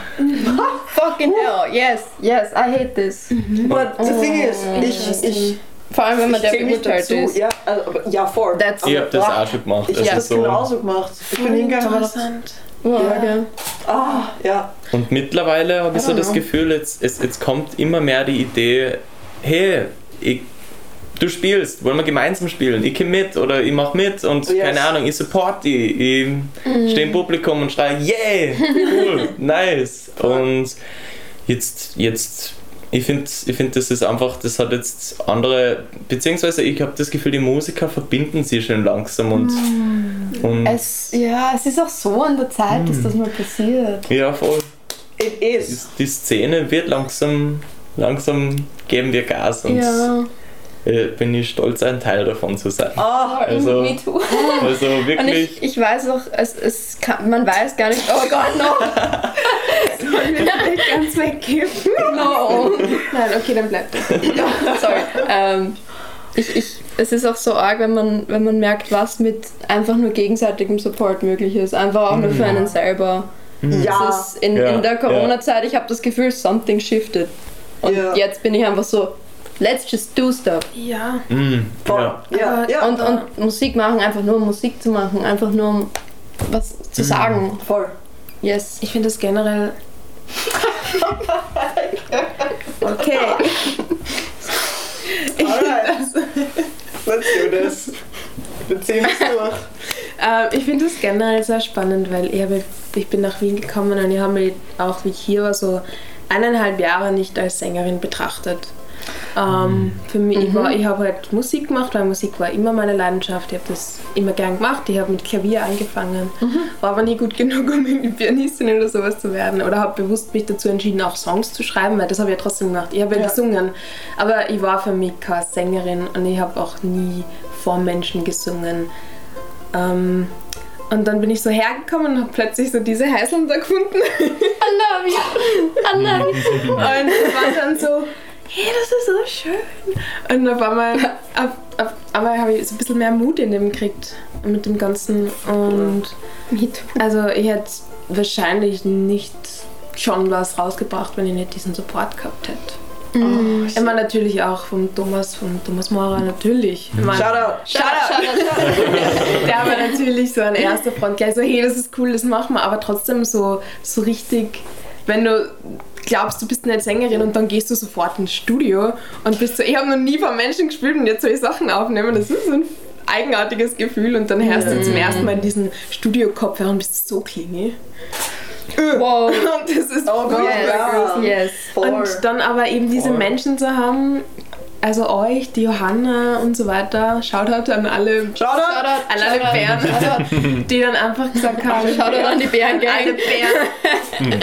Speaker 4: Fucking hell, yes, yes, I hate this.
Speaker 1: But the thing is, ich, ich,
Speaker 4: Vor allem, wenn man
Speaker 1: ich
Speaker 4: der beurteilt ist.
Speaker 1: Ja, also, ja, voll.
Speaker 4: That's
Speaker 2: Ich habe das auch schon gemacht.
Speaker 1: Ich
Speaker 2: Also
Speaker 1: habe das
Speaker 2: so,
Speaker 1: genauso gemacht. Ich bin hingegangen
Speaker 3: Interessant.
Speaker 4: Ja,
Speaker 1: Ja.
Speaker 4: gell.
Speaker 1: ah, ja.
Speaker 2: Und mittlerweile habe ich so
Speaker 4: I don't
Speaker 2: das
Speaker 4: know.
Speaker 2: Gefühl, jetzt, es, jetzt kommt immer mehr die Idee, hey, ich, du spielst, wollen wir gemeinsam spielen? Ich komme mit oder ich mache mit und
Speaker 1: Yes.
Speaker 2: keine Ahnung, ich support die, ich stehe im Publikum und schreie, yeah, cool, [laughs] nice. Und jetzt, jetzt ich finde, ich find, das ist einfach, das hat jetzt andere, beziehungsweise ich habe das Gefühl, die Musiker verbinden sich schon langsam und, und
Speaker 4: Es, ja, es ist auch so an der Zeit, dass das mal passiert.
Speaker 2: ja, voll.
Speaker 1: It is.
Speaker 2: Die Szene wird langsam, langsam geben wir Gas und
Speaker 4: Ja.
Speaker 2: Äh, bin ich stolz, ein Teil davon zu sein.
Speaker 1: Ah,
Speaker 2: Also-
Speaker 4: Me too.
Speaker 2: Also
Speaker 4: Und
Speaker 2: wirklich,
Speaker 4: ich, ich weiß auch, es, es kann, man weiß gar nicht, oh Gott, no,
Speaker 3: Sollen wir vielleicht ganz weggeben?
Speaker 4: no.
Speaker 3: Nein, okay, dann bleibt es.
Speaker 4: Sorry. Ähm, ich, ich, es ist auch so arg, wenn man, wenn man merkt, was mit einfach nur gegenseitigem Support möglich ist. Einfach auch nur für einen selber.
Speaker 1: ja.
Speaker 4: Es ist in,
Speaker 2: Ja,
Speaker 4: in der Corona-Zeit, ich habe das Gefühl, something shifted. Und
Speaker 1: Ja.
Speaker 4: jetzt bin ich einfach so, let's just do stuff.
Speaker 3: Ja.
Speaker 2: mm,
Speaker 1: Voll.
Speaker 2: ja.
Speaker 1: Ja, ja.
Speaker 4: Und, und Musik machen, einfach nur um Musik zu machen, einfach nur um was zu sagen.
Speaker 1: voll.
Speaker 4: Yes.
Speaker 3: Ich finde das generell. [laughs] Okay.
Speaker 1: Alright. [laughs] Let's do this. Wir ziehen es durch.
Speaker 3: Ähm, ich finde das generell sehr spannend, weil ich, habe, ich bin nach Wien gekommen und ich habe mich auch, wie ich hier war, so eineinhalb Jahre nicht als Sängerin betrachtet. Ähm, für mich, ich, war- ich habe halt Musik gemacht, weil Musik war immer meine Leidenschaft. Ich habe das immer gern gemacht. Ich habe mit Klavier angefangen, war aber nie gut [laughs] genug, um irgendwie Pianistin oder sowas zu werden. Oder habe bewusst mich dazu entschieden, auch Songs zu schreiben, weil das habe ich ja trotzdem gemacht. Ich habe ja,
Speaker 1: Ja.
Speaker 3: gesungen, aber ich war für mich keine Sängerin und ich habe auch nie vor Menschen gesungen. Ähm, und dann bin ich so hergekommen und habe plötzlich so diese Heißeln da gefunden.
Speaker 4: I love you. I love you.
Speaker 3: Und war dann so, hey, das ist so schön. Und auf einmal, auf, auf einmal habe ich so ein bisschen mehr Mut in dem gekriegt mit dem Ganzen. Und also ich hätte wahrscheinlich nicht schon was rausgebracht, wenn ich nicht diesen Support gehabt hätte. Ich meine natürlich auch vom Thomas, vom Thomas Maurer, natürlich. Ich meine,
Speaker 1: Shoutout.
Speaker 3: Shoutout. [laughs] Der war natürlich so an erster Front gleich so, hey, das ist cool, das machen wir, aber trotzdem so, so richtig, wenn du glaubst, du bist eine Sängerin und dann gehst du sofort ins Studio und bist so, ich habe noch nie von Menschen gespielt und jetzt soll ich Sachen aufnehmen. Das ist ein eigenartiges Gefühl und dann hörst du zum ersten Mal in diesen Studio-Kopfhörer und bist so klingy.
Speaker 4: Wow.
Speaker 3: Und [laughs] das ist
Speaker 1: Oh
Speaker 4: Yes.
Speaker 1: ja.
Speaker 4: Yes.
Speaker 3: Und dann aber eben diese. Menschen zu haben, also euch, die Johanna und so weiter, Shoutout an alle,
Speaker 1: Shoutout!
Speaker 3: an alle Bären, [laughs] die dann einfach gesagt haben,
Speaker 4: Shoutout an die Bärengang.
Speaker 3: alle Bären.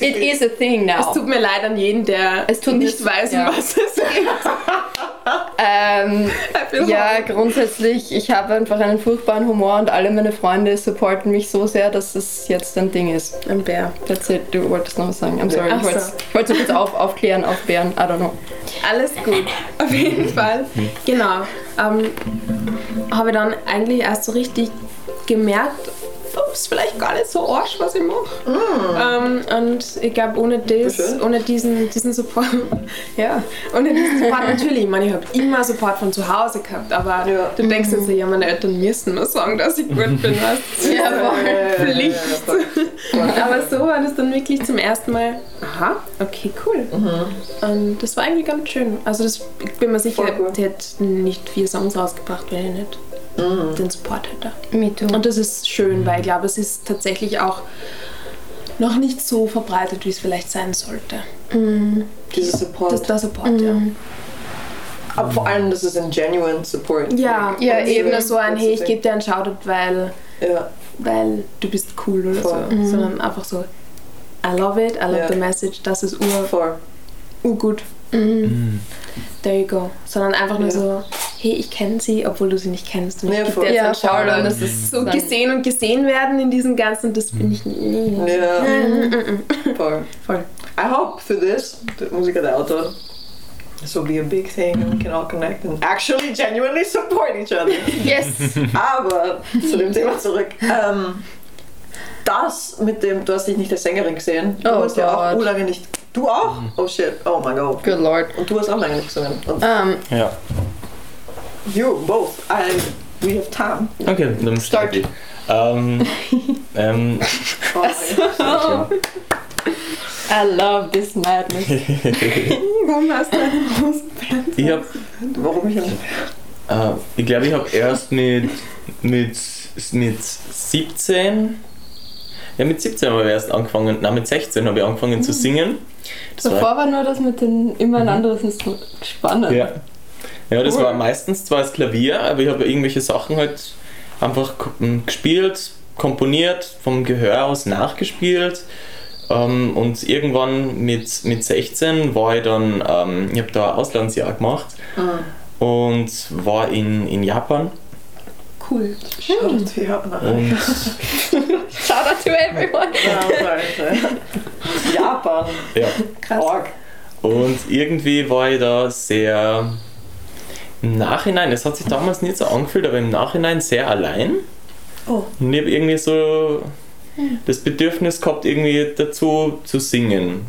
Speaker 4: It is a thing
Speaker 3: Es
Speaker 4: now.
Speaker 3: tut mir leid an jeden, der
Speaker 4: Es tut
Speaker 3: nicht weiß,
Speaker 4: ja.
Speaker 3: was es geht. [laughs]
Speaker 4: Ähm, ja, grundsätzlich, ich habe einfach einen furchtbaren Humor und alle meine Freunde supporten mich so sehr, dass es jetzt ein Ding ist.
Speaker 3: Ein Bär.
Speaker 4: That's it, du wolltest noch was sagen. I'm sorry,
Speaker 3: Ach
Speaker 4: ich wollte
Speaker 3: so.
Speaker 4: ich wollte kurz auf, aufklären auf Bären, I don't know.
Speaker 3: Alles gut. Auf jeden Fall. Genau. Ähm, habe dann eigentlich erst so richtig gemerkt, ups, vielleicht gar nicht so arsch, was ich mache. Ähm, und ich glaube, ohne das, ohne diesen, diesen Support, [laughs] ja, ohne diesen Support natürlich, ich meine, ich habe immer Support von zu Hause gehabt, aber
Speaker 1: Ja.
Speaker 3: du denkst jetzt ja, meine Eltern müssen mir sagen, dass ich gut bin, du?
Speaker 4: Ja, voll.
Speaker 3: Pflicht.
Speaker 1: Ja,
Speaker 3: Aber so war das dann wirklich zum ersten Mal, aha, okay, cool. Und das war eigentlich ganz schön. Also das, ich bin mir sicher, ich hätte nicht vier Songs rausgebracht, wenn ich nicht den Support hätte.
Speaker 4: Me too.
Speaker 3: Und das ist schön, weil ich glaube, es ist tatsächlich auch noch nicht so verbreitet, wie es vielleicht sein sollte.
Speaker 1: Dieser Support.
Speaker 3: Das, der Support, ja.
Speaker 1: Aber vor allem, das ist ein genuine Support.
Speaker 3: Ja,
Speaker 4: Ja,
Speaker 3: und
Speaker 4: eben.
Speaker 3: so ein, hey, ich gebe dir einen Shoutout, weil,
Speaker 1: Ja.
Speaker 3: weil du bist cool oder
Speaker 1: Voll.
Speaker 3: so. Sondern einfach so, I love it, I love
Speaker 1: Ja.
Speaker 3: the message, das ist ur,
Speaker 1: Voll.
Speaker 3: urgut.
Speaker 4: Mhm.
Speaker 3: There you go. Sondern einfach nur
Speaker 1: Ja.
Speaker 3: so, hey, ich kenne sie, obwohl du sie nicht kennst. Und ich
Speaker 1: Ja, voll.
Speaker 3: dir jetzt
Speaker 4: Ja,
Speaker 3: einen
Speaker 4: voll.
Speaker 3: Shoutout.
Speaker 4: Und das ist
Speaker 3: so gesehen und gesehen werden in diesem Ganzen, das bin ich nie.
Speaker 1: Ja.
Speaker 3: Mhm.
Speaker 1: Voll.
Speaker 3: Voll.
Speaker 1: I hope for this, the Musica del Autor, this will be a big thing and we can all connect and actually genuinely support each other. [laughs]
Speaker 4: Yes!
Speaker 1: Aber zu dem Thema zurück. Ähm, das mit dem, du hast dich nicht als Sängerin gesehen. Du
Speaker 4: Oh
Speaker 1: hast ja auch
Speaker 4: Gott.
Speaker 1: oh, lange nicht. Du auch? Oh shit, oh my god.
Speaker 4: Good lord.
Speaker 1: Und du hast auch lange nicht gesungen. Und
Speaker 4: Ähm,
Speaker 2: Ja.
Speaker 1: You both. I, we have time.
Speaker 2: Okay, dann
Speaker 4: Start.
Speaker 2: start ich. Ähm, [laughs] ähm,
Speaker 1: Oh.
Speaker 4: I love this madness. [laughs]
Speaker 3: Warum hast du einen großen
Speaker 2: ich habe
Speaker 1: Warum ich nicht?
Speaker 2: Äh, ich glaube, ich habe erst mit, mit, mit 17, ja mit 17 habe ich erst angefangen, nein mit 16 habe ich angefangen zu singen. Das war,
Speaker 4: Davor war nur das mit den immer ein anderes Instrument. Spannend.
Speaker 2: ja. Ja, das
Speaker 1: Cool.
Speaker 2: war meistens zwar das Klavier, aber ich habe irgendwelche Sachen halt einfach gespielt, komponiert, vom Gehör aus nachgespielt. Ähm, und irgendwann mit, mit 16 war ich dann, ähm, ich habe da ein Auslandsjahr gemacht und war in, in Japan.
Speaker 3: Cool.
Speaker 1: Schaut, wir haben
Speaker 2: Und [laughs]
Speaker 4: Shout out to everyone.
Speaker 1: Japan.
Speaker 2: ja,
Speaker 3: Krass.
Speaker 1: Org.
Speaker 2: Und irgendwie war ich da sehr im Nachhinein, es hat sich damals nicht so angefühlt, aber im Nachhinein sehr allein.
Speaker 1: Oh.
Speaker 2: Und ich habe irgendwie so das Bedürfnis gehabt, irgendwie dazu zu singen.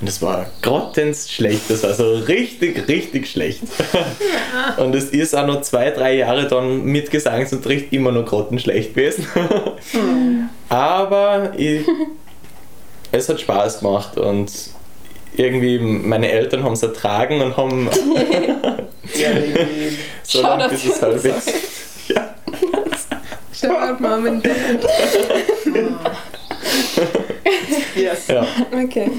Speaker 2: Und das war grottens schlecht, das war so richtig, richtig schlecht. Und es ist auch noch zwei, drei Jahre dann mit Gesangsunterricht immer noch grottenschlecht gewesen. Aber ich, es hat Spaß gemacht und irgendwie meine Eltern haben es ertragen und haben [laughs]
Speaker 1: Ja, [laughs]
Speaker 2: so lange
Speaker 4: Shoutout
Speaker 2: bis es halb ist. Ja.
Speaker 3: Shoutout Mom and Dad.
Speaker 1: yes.
Speaker 2: ja.
Speaker 3: Okay.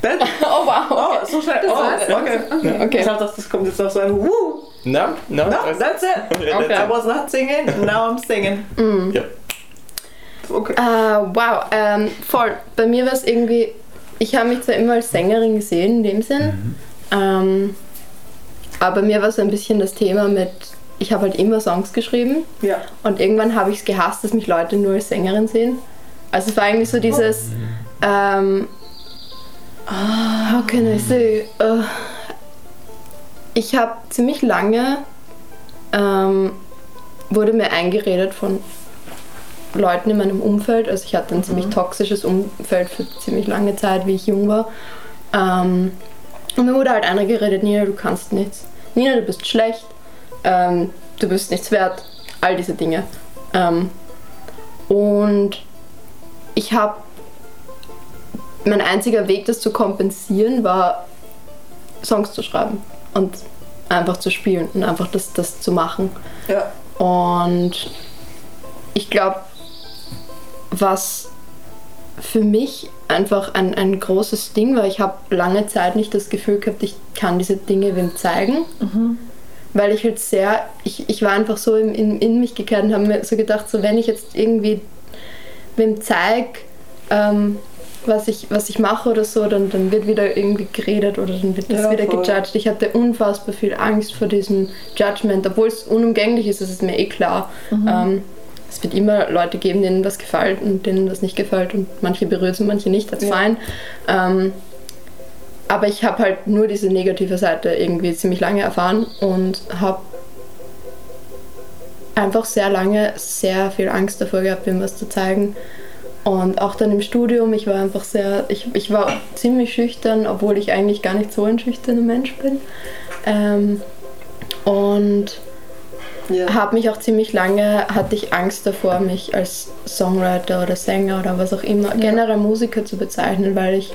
Speaker 1: Then, [laughs]
Speaker 4: Oh wow.
Speaker 1: oh, so schnell. Oh,
Speaker 3: war's?
Speaker 1: okay.
Speaker 4: Okay.
Speaker 1: Ich dachte, das kommt jetzt noch so ein Woo.
Speaker 2: No, no,
Speaker 1: No,
Speaker 2: das-
Speaker 1: that's it.
Speaker 4: Okay.
Speaker 1: I was not singing, now I'm singing.
Speaker 2: ja.
Speaker 1: Okay.
Speaker 4: Äh, wow, ähm, voll. Bei mir war es irgendwie, ich habe mich zwar immer als Sängerin gesehen in dem Sinn, ähm, aber mir war so ein bisschen das Thema mit, ich habe halt immer Songs geschrieben
Speaker 1: Ja.
Speaker 4: und irgendwann habe ich es gehasst, dass mich Leute nur als Sängerin sehen. Also es war eigentlich so dieses, ähm, how can I say, äh, ich habe ziemlich lange, ähm, wurde mir eingeredet von Leuten in meinem Umfeld, also ich hatte ein ziemlich toxisches Umfeld für ziemlich lange Zeit, wie ich jung war. Ähm, und mir wurde halt einer geredet, Nina, du kannst nichts. Nina, du bist schlecht, ähm, du bist nichts wert, all diese Dinge. Ähm, und ich habe mein einziger Weg, das zu kompensieren, war Songs zu schreiben und einfach zu spielen und einfach das, das zu machen.
Speaker 1: Ja.
Speaker 4: Und ich glaube, was für mich einfach ein, ein großes Ding war, ich habe lange Zeit nicht das Gefühl gehabt, ich kann diese Dinge wem zeigen. Weil ich halt sehr, ich, ich war einfach so in, in, in mich gekehrt und habe mir so gedacht, so wenn ich jetzt irgendwie wem zeige, ähm, was ich, was ich mache oder so, dann, dann wird wieder irgendwie geredet oder dann wird das
Speaker 1: Ja,
Speaker 4: wieder
Speaker 1: voll.
Speaker 4: gejudged. Ich hatte unfassbar viel Angst vor diesem Judgment, obwohl es unumgänglich ist, das ist mir eh klar. Ähm, es wird immer Leute geben, denen was gefällt und denen das nicht gefällt und manche berührt und manche nicht, that's
Speaker 1: Ja.
Speaker 4: fine. Ähm, aber ich habe halt nur diese negative Seite irgendwie ziemlich lange erfahren und habe einfach sehr lange sehr viel Angst davor gehabt, ihm was zu zeigen. Und auch dann im Studium, ich war einfach sehr, ich, ich war ziemlich schüchtern, obwohl ich eigentlich gar nicht so ein schüchterner Mensch bin. Ähm, und
Speaker 1: Ja.
Speaker 4: habe mich auch ziemlich lange, hatte ich Angst davor, mich als Songwriter oder Sänger oder was auch immer, generell Musiker zu bezeichnen, weil ich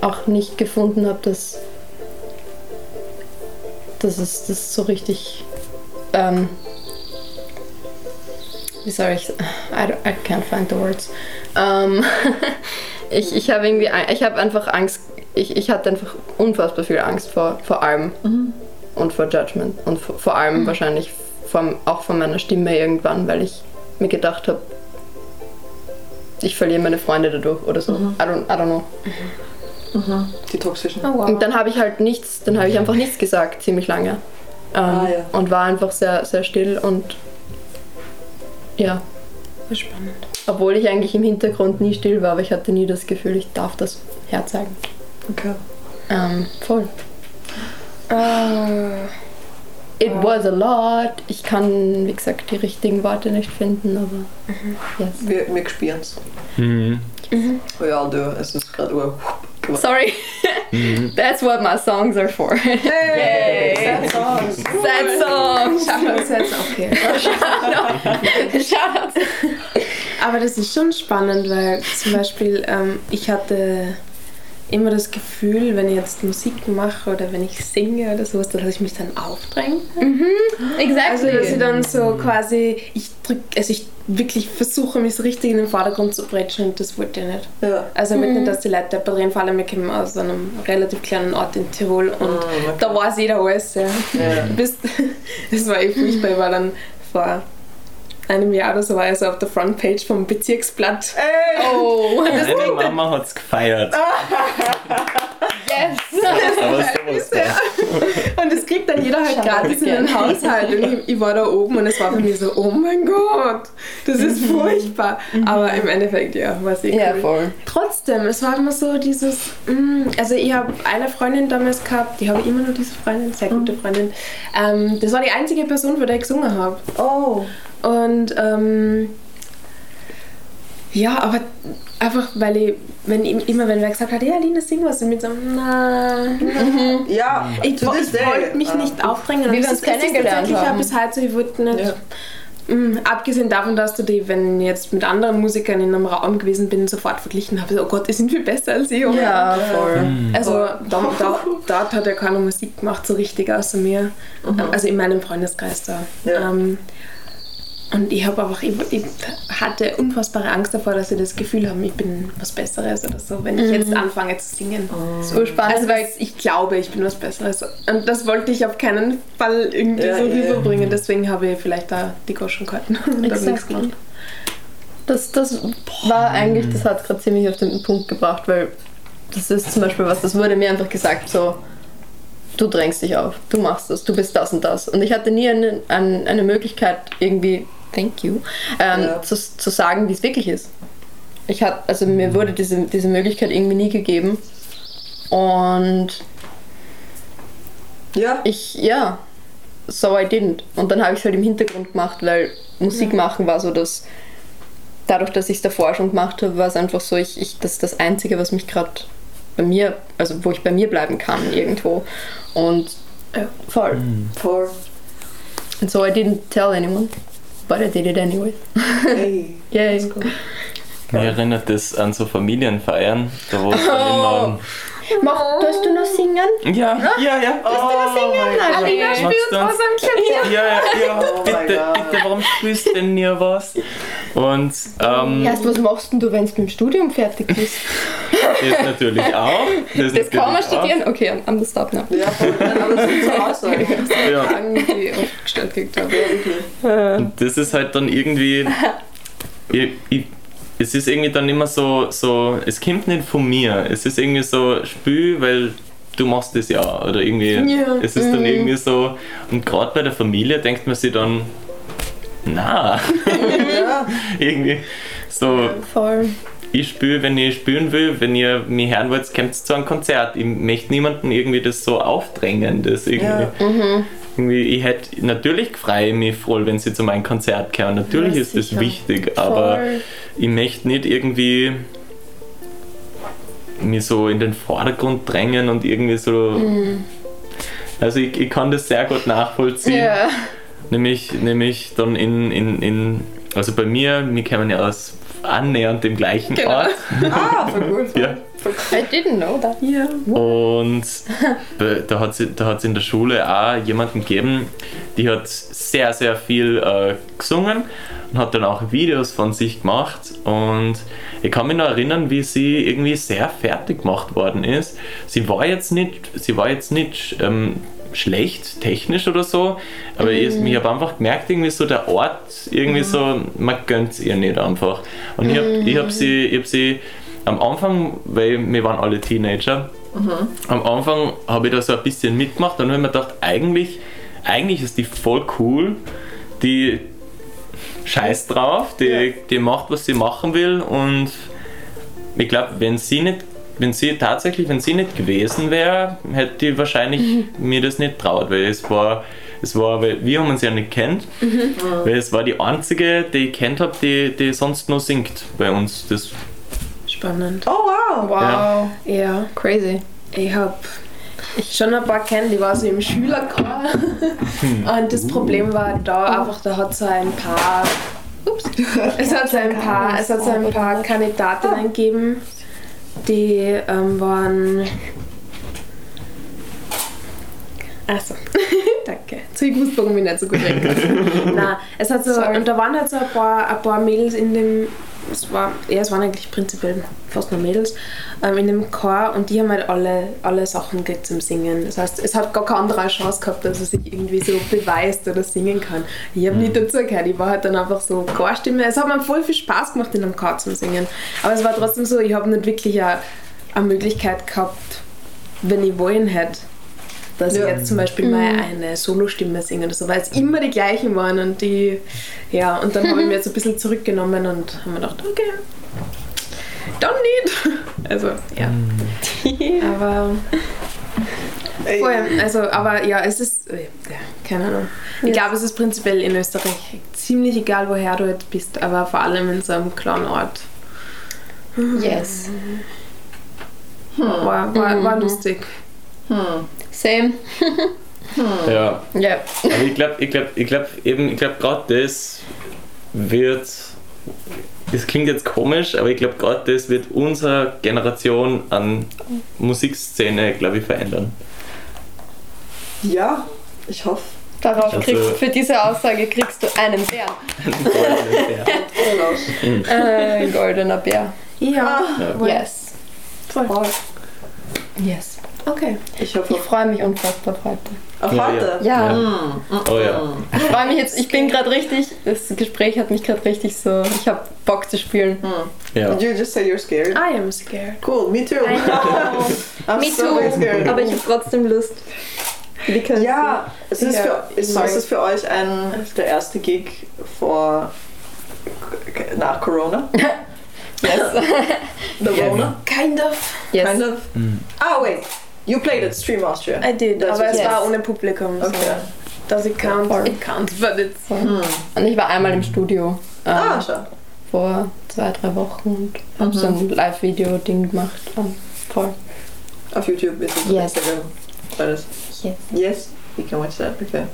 Speaker 4: auch nicht gefunden habe, dass, dass es das so richtig, ähm, wie soll ich, I, I can't find the words. Ähm, [laughs] ich ich habe irgendwie, ich habe einfach Angst, ich, ich hatte einfach unfassbar viel Angst vor, vor allem und vor Judgment und vor, vor allem wahrscheinlich vom, auch von meiner Stimme irgendwann, weil ich mir gedacht habe, ich verliere meine Freunde dadurch oder so. I, don't, I don't know.
Speaker 1: Die toxischen.
Speaker 3: Oh, wow.
Speaker 4: Und dann habe ich halt nichts, dann habe ich einfach nichts gesagt, ziemlich lange. Ähm,
Speaker 1: Ah, ja.
Speaker 4: Und war einfach sehr, sehr still und ja,
Speaker 3: Spannend.
Speaker 4: obwohl ich eigentlich im Hintergrund nie still war, aber ich hatte nie das Gefühl, ich darf das herzeigen.
Speaker 1: Okay.
Speaker 4: Ähm, voll.
Speaker 3: Äh,
Speaker 4: It was a lot. Ich kann, wie gesagt, die richtigen Worte nicht finden, aber yes.
Speaker 1: Wir, wir spüren es.
Speaker 2: Mhm.
Speaker 1: Oh ja, du, es ist gerade Uhr.
Speaker 4: Sorry. [laughs] That's what my songs are for.
Speaker 1: Hey!
Speaker 4: Yay. [laughs]
Speaker 1: Sad songs.
Speaker 4: Sad songs.
Speaker 3: Shoutouts jetzt okay. [laughs]
Speaker 4: Shoutouts.
Speaker 3: Aber das ist schon spannend, weil zum Beispiel ähm, ich hatte immer das Gefühl, wenn ich jetzt Musik mache oder wenn ich singe oder sowas, dass ich mich dann aufdränge.
Speaker 4: Exactly.
Speaker 3: Also dass ich dann so quasi, ich drück, also ich wirklich versuche mich so richtig in den Vordergrund zu bretschen und das wollte ich nicht.
Speaker 1: Ja.
Speaker 3: Also ich möchte nicht, dass die Leute depperieren, vor allem wir kommen aus einem relativ kleinen Ort in Tirol und
Speaker 1: Ah, okay.
Speaker 3: da weiß jeder alles. Ja.
Speaker 1: Ja.
Speaker 3: Bis, [laughs] das war eh furchtbar, ich war dann vor einem Jahr oder so war ich so auf der Frontpage vom Bezirksblatt.
Speaker 1: Ey!
Speaker 4: oh.
Speaker 2: Meine Mama hat's gefeiert.
Speaker 4: Yes.
Speaker 2: Aber sowas da.
Speaker 3: Und das kriegt dann jeder halt
Speaker 4: Schau
Speaker 3: gratis in den. Haushalt. Und ich, ich war da oben und es war für mich so, oh mein Gott, das ist furchtbar. Aber im Endeffekt, ja, war es eh
Speaker 4: Ja,
Speaker 3: cool.
Speaker 4: voll.
Speaker 3: Trotzdem, es war immer so dieses, mm, also ich habe eine Freundin damals gehabt, die habe ich immer noch diese Freundin, sehr gute Freundin. Ähm, das war die einzige Person, für die ich gesungen habe.
Speaker 1: Oh!
Speaker 3: Und ähm, ja, aber einfach, weil ich, wenn ich, immer wenn wer gesagt hat, ja, Lina, sing was, und mit so, na,
Speaker 1: Ja,
Speaker 3: ich,
Speaker 1: to
Speaker 3: ich wollte mich
Speaker 1: Ah.
Speaker 3: nicht aufdrängen.
Speaker 4: Wie
Speaker 3: Und
Speaker 4: wir uns kennengelernt haben.
Speaker 3: bis heute so, ich wollte nicht,
Speaker 1: Ja.
Speaker 3: Mm, abgesehen davon, dass du die, wenn ich jetzt mit anderen Musikern in einem Raum gewesen bin, sofort verglichen habe, so, oh Gott, die sind viel besser als ich. oder?
Speaker 4: Ja, voll.
Speaker 3: Also
Speaker 1: Voll.
Speaker 3: da, da, dort hat ja keiner Musik gemacht, so richtig außer mir. Also in meinem Freundeskreis da.
Speaker 1: Ja.
Speaker 3: Ähm, und ich habe einfach, ich, ich hatte unfassbare Angst davor, dass sie das Gefühl haben, ich bin was Besseres oder so, wenn ich jetzt anfange zu singen.
Speaker 4: So spannend,
Speaker 3: Also
Speaker 4: weil
Speaker 3: ich glaube, ich bin was Besseres. Und das wollte ich auf keinen Fall irgendwie
Speaker 1: Ja,
Speaker 3: so
Speaker 1: ja, ja.
Speaker 3: rüberbringen. Deswegen habe ich vielleicht da die Goschen gehalten [laughs] und habe nichts gemacht.
Speaker 4: das, das war eigentlich, das hat es gerade ziemlich auf den Punkt gebracht, weil das ist zum Beispiel was, das wurde mir einfach gesagt, so, du drängst dich auf, du machst das, du bist das und das. Und ich hatte nie eine, eine, eine Möglichkeit, irgendwie, thank you, ähm,
Speaker 1: Ja.
Speaker 4: zu, zu sagen, wie es wirklich ist. Ich hatte, also mir wurde diese, diese Möglichkeit irgendwie nie gegeben. Und
Speaker 1: Ja,
Speaker 4: ich, ja, so I didn't. Und dann habe ich es halt im Hintergrund gemacht, weil Musik machen war so das, dadurch, dass ich es davor schon gemacht habe, war es einfach so, ich, ich, das ist das Einzige, was mich gerade bei mir, also wo ich bei mir bleiben kann irgendwo. Und
Speaker 3: Ja.
Speaker 4: voll.
Speaker 1: voll.
Speaker 4: And so I didn't tell anyone, but I did it anyway.
Speaker 1: Hey.
Speaker 4: Yay.
Speaker 1: Go.
Speaker 2: Mir erinnert das an so Familienfeiern, da wo es dann
Speaker 3: Oh.
Speaker 2: immer.
Speaker 4: Mach, tust du noch singen?
Speaker 2: Ja, ja, ja.
Speaker 1: Oh mein Gott.
Speaker 3: Alina
Speaker 2: Magst
Speaker 3: spielt
Speaker 2: du
Speaker 3: was
Speaker 2: uns-
Speaker 3: am Klavier.
Speaker 2: Ja, ja, ja. [laughs]
Speaker 1: Oh
Speaker 2: bitte, bitte, warum spielst du denn nie was? Und ähm,
Speaker 4: Erst, was machst denn du, wenn du mit dem Studium fertig bist?
Speaker 2: das natürlich auch. [laughs] Das,
Speaker 4: Das kann man
Speaker 2: natürlich auch.
Speaker 4: studieren? Okay, the stop now.
Speaker 1: Ja, voll, [laughs] aber das ist so Aussage.
Speaker 2: Ja.
Speaker 3: Fragen, die ich oft gestellt gekriegt habe.
Speaker 2: Das ist halt dann irgendwie. ich, ich, es ist irgendwie dann immer so, so, es kommt nicht von mir. Es ist irgendwie so, spül, weil du machst das ja. Oder irgendwie,
Speaker 3: Ja.
Speaker 2: es ist
Speaker 4: Mhm.
Speaker 2: dann irgendwie so, und gerade bei der Familie denkt man sich dann, na, [laughs]
Speaker 1: Ja. [laughs]
Speaker 2: irgendwie so,
Speaker 4: Voll.
Speaker 2: ich spüre, wenn ich spüren will, wenn ihr mich hören wollt, kommt zu einem Konzert. Ich möchte niemanden irgendwie das so aufdrängen. Das irgendwie,
Speaker 1: Ja.
Speaker 2: Irgendwie ich hätte, natürlich freue ich mich voll, wenn sie zu meinem Konzert kommen. Natürlich
Speaker 4: Ja,
Speaker 2: ist das wichtig, aber
Speaker 4: Voll.
Speaker 2: ich möchte nicht irgendwie mich so in den Vordergrund drängen und irgendwie so.
Speaker 4: Mhm.
Speaker 2: Also ich, ich kann das sehr gut nachvollziehen.
Speaker 4: Ja.
Speaker 2: Nämlich, nämlich dann in, in, in, also bei mir, wir kommen ja aus annähernd dem gleichen
Speaker 3: Genau.
Speaker 2: Ort.
Speaker 1: Ah, voll gut. [laughs]
Speaker 2: Ja.
Speaker 4: I didn't know that.
Speaker 3: Ja.
Speaker 2: Und da hat es da hat's in der Schule auch jemanden gegeben, die hat sehr, sehr viel äh, gesungen und hat dann auch Videos von sich gemacht. Und ich kann mich noch erinnern, wie sie irgendwie sehr fertig gemacht worden ist. Sie war jetzt nicht, sie war jetzt nicht ähm, schlecht technisch oder so, aber ich, ich habe einfach gemerkt, irgendwie so der Ort, irgendwie so, man gönnt es ihr nicht einfach. Und ich habe ich hab sie, ich hab sie am Anfang, weil wir waren alle Teenager, am Anfang habe ich da so ein bisschen mitgemacht und habe mir gedacht, eigentlich, eigentlich ist die voll cool, die scheiß drauf, die,
Speaker 1: Ja.
Speaker 2: die macht, was sie machen will und ich glaube, wenn sie nicht, wenn sie tatsächlich, wenn sie nicht gewesen wäre, hätte ich wahrscheinlich mir das nicht traut, weil es war, es war, weil wir haben uns ja nicht kennt, weil es war die einzige, die ich kennt habe, die, die sonst nur singt bei uns. Das,
Speaker 3: Spannend.
Speaker 1: Oh, wow.
Speaker 4: Wow.
Speaker 3: Ja,
Speaker 4: Crazy.
Speaker 3: ich habe schon ein paar kennen, die war so im Schülerchor. Und das Problem war da einfach, da hat so ein paar. Ups. Es hat so ein paar, es hat so ein paar Kandidatinnen gegeben, die ähm, waren. Achso, [laughs] danke. Ich gewusst, warum ich nicht so gut. Nein, [laughs] es hat so,
Speaker 4: Sorry.
Speaker 3: und da waren halt so ein paar, ein paar Mädels in dem, es war, ja, es waren eigentlich prinzipiell fast nur Mädels, ähm, in dem Chor und die haben halt alle, alle Sachen gekriegt zum Singen. Das heißt, es hat gar keine andere Chance gehabt, dass er sich irgendwie so beweist oder singen kann. Ich habe nicht dazugehört, ich war halt dann einfach so Chorstimme. Es hat mir voll viel Spaß gemacht, in einem Chor zu singen. Aber es war trotzdem so, ich habe nicht wirklich eine, eine Möglichkeit gehabt, wenn ich wollen hätte dass
Speaker 1: Ja.
Speaker 3: ich jetzt zum Beispiel mal eine Solostimme singe oder so, weil es immer die gleichen waren und die, ja, und dann habe ich mir jetzt ein bisschen zurückgenommen und habe mir gedacht, okay, don't need. [laughs] Also, ja. Aber,
Speaker 1: Ey,
Speaker 3: voll, also, aber ja, es ist, äh, keine Ahnung. Ich glaube, es ist prinzipiell in Österreich ziemlich egal, woher du jetzt bist, aber vor allem in so einem kleinen Ort.
Speaker 4: Yes.
Speaker 3: War, war, war lustig.
Speaker 1: Hm.
Speaker 4: Same.
Speaker 2: ja.
Speaker 4: Ja.
Speaker 2: Aber ich glaube, ich glaube, ich glaube eben, ich glaube gerade das wird, das klingt jetzt komisch, aber ich glaube gerade das wird unsere Generation an Musikszene, glaube ich, verändern.
Speaker 1: Ja, ich hoffe.
Speaker 4: Darauf
Speaker 2: Also-
Speaker 4: kriegst, für diese Aussage kriegst du einen Bär.
Speaker 1: Applaus. [laughs]
Speaker 4: Äh, Ein goldener Bär.
Speaker 3: Ja.
Speaker 4: Yes.
Speaker 3: Voll.
Speaker 4: Yes.
Speaker 3: Okay.
Speaker 1: Ich hoffe
Speaker 4: Ich freue mich unfassbar auf heute.
Speaker 1: auf
Speaker 2: Ja,
Speaker 1: heute.
Speaker 4: Ja.
Speaker 1: Hm.
Speaker 2: Oh ja.
Speaker 4: Ich freue mich jetzt, ich bin gerade richtig, das Gespräch hat mich gerade richtig so, ich habe Bock zu spielen.
Speaker 2: ja.
Speaker 1: Did you just say you're scared?
Speaker 3: I am scared.
Speaker 1: Cool, me too.
Speaker 4: I know. [laughs]
Speaker 1: I'm
Speaker 4: Me
Speaker 1: so
Speaker 4: too.
Speaker 1: scared.
Speaker 4: Aber ich habe trotzdem Lust. Because
Speaker 1: Ja, es ist,
Speaker 3: Ja,
Speaker 1: für, ist es für euch ein, der erste Gig vor nach Corona? [laughs]
Speaker 4: Yes. [laughs]
Speaker 1: The Rona?
Speaker 3: Kind of.
Speaker 4: yes.
Speaker 1: Kind of? Ah, wait. You played at Stream Austria.
Speaker 3: I did,
Speaker 1: That's
Speaker 3: aber es
Speaker 1: what-
Speaker 3: war
Speaker 4: Yes.
Speaker 3: ohne Publikum.
Speaker 1: Okay.
Speaker 3: So. Does it count? It counts, but it's...
Speaker 1: Hm.
Speaker 4: Und ich war einmal im Studio ähm,
Speaker 1: Ah, schau.
Speaker 4: vor zwei, drei Wochen und habe so ein Live-Video-Ding gemacht. Ähm, voll.
Speaker 1: Auf YouTube ist es
Speaker 4: Yes.
Speaker 1: Instagram. Beides.
Speaker 4: Yes.
Speaker 1: Yes, you can watch that. Okay.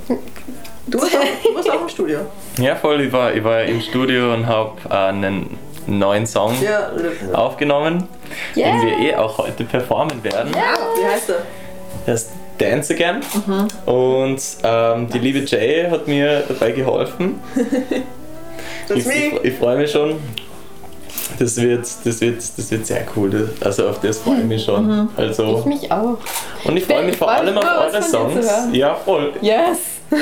Speaker 1: Du warst, [laughs] auch, du warst auch im Studio.
Speaker 2: Ja, voll. Ich war, ich war im Studio und habe einen neuen Song
Speaker 1: Ja,
Speaker 2: aufgenommen,
Speaker 4: Yeah.
Speaker 2: den wir eh auch heute performen werden.
Speaker 1: wie heißt er?
Speaker 2: Der ist Dance Again. Und ähm, die liebe Jay hat mir dabei geholfen. [laughs]
Speaker 1: Das
Speaker 2: Ich, ich, ich freue mich schon. Das wird, das, wird, das wird sehr cool. Also auf das freue ich mich schon.
Speaker 4: Ich
Speaker 2: Also,
Speaker 4: mich auch.
Speaker 2: und ich freue mich
Speaker 4: Ich
Speaker 2: vor allem auf eure Songs. Ja, voll.
Speaker 4: Yes. [laughs]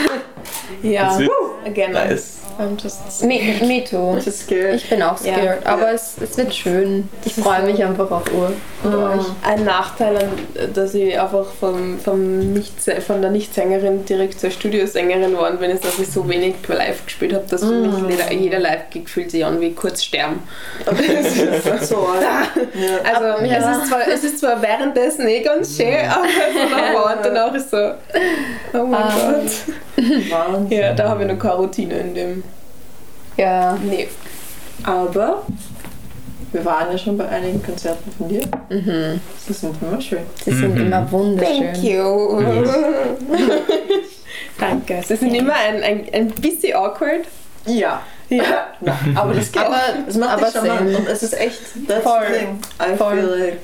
Speaker 3: Ja,
Speaker 2: Das wird
Speaker 3: again.
Speaker 2: nice.
Speaker 3: I'm just
Speaker 4: Me, me too.
Speaker 1: Ich bin scared.
Speaker 4: Ich bin auch
Speaker 3: Ja.
Speaker 4: scared, aber es, es wird schön. Ich freue mich einfach auf Uhr euch.
Speaker 3: ein Nachteil, dass ich einfach vom, vom nicht, von der Nicht-Sängerin direkt zur Studiosängerin geworden bin, ist, dass ich so wenig live gespielt habe, dass für mich jeder, jeder Live-Gig fühlt sich an wie kurz sterben. [laughs]
Speaker 1: so, [laughs] ja.
Speaker 3: Also
Speaker 4: Ja.
Speaker 3: es, ist zwar, es ist zwar währenddessen eh ganz schön, aber so und danach ist so, oh mein
Speaker 4: Ah.
Speaker 3: Gott. [laughs]
Speaker 1: Wahnsinn.
Speaker 3: Ja, da habe ich noch keine Routine in dem.
Speaker 4: Ja.
Speaker 3: Nee.
Speaker 1: Aber wir waren ja schon bei einigen Konzerten von dir.
Speaker 4: Mhm.
Speaker 1: Das sind immer schön.
Speaker 4: Sie sind
Speaker 2: Mhm.
Speaker 4: immer wunderschön.
Speaker 3: you. [laughs] Danke. Sie sind immer ein, ein, ein bisschen awkward.
Speaker 1: Ja.
Speaker 3: Ja. [laughs]
Speaker 1: Na, aber das geht.
Speaker 4: Aber-
Speaker 1: es macht
Speaker 4: aber
Speaker 1: dich charmant
Speaker 4: same.
Speaker 1: und es ist echt, that's
Speaker 3: Voll.
Speaker 1: the thing. I
Speaker 4: Voll.
Speaker 1: feel like...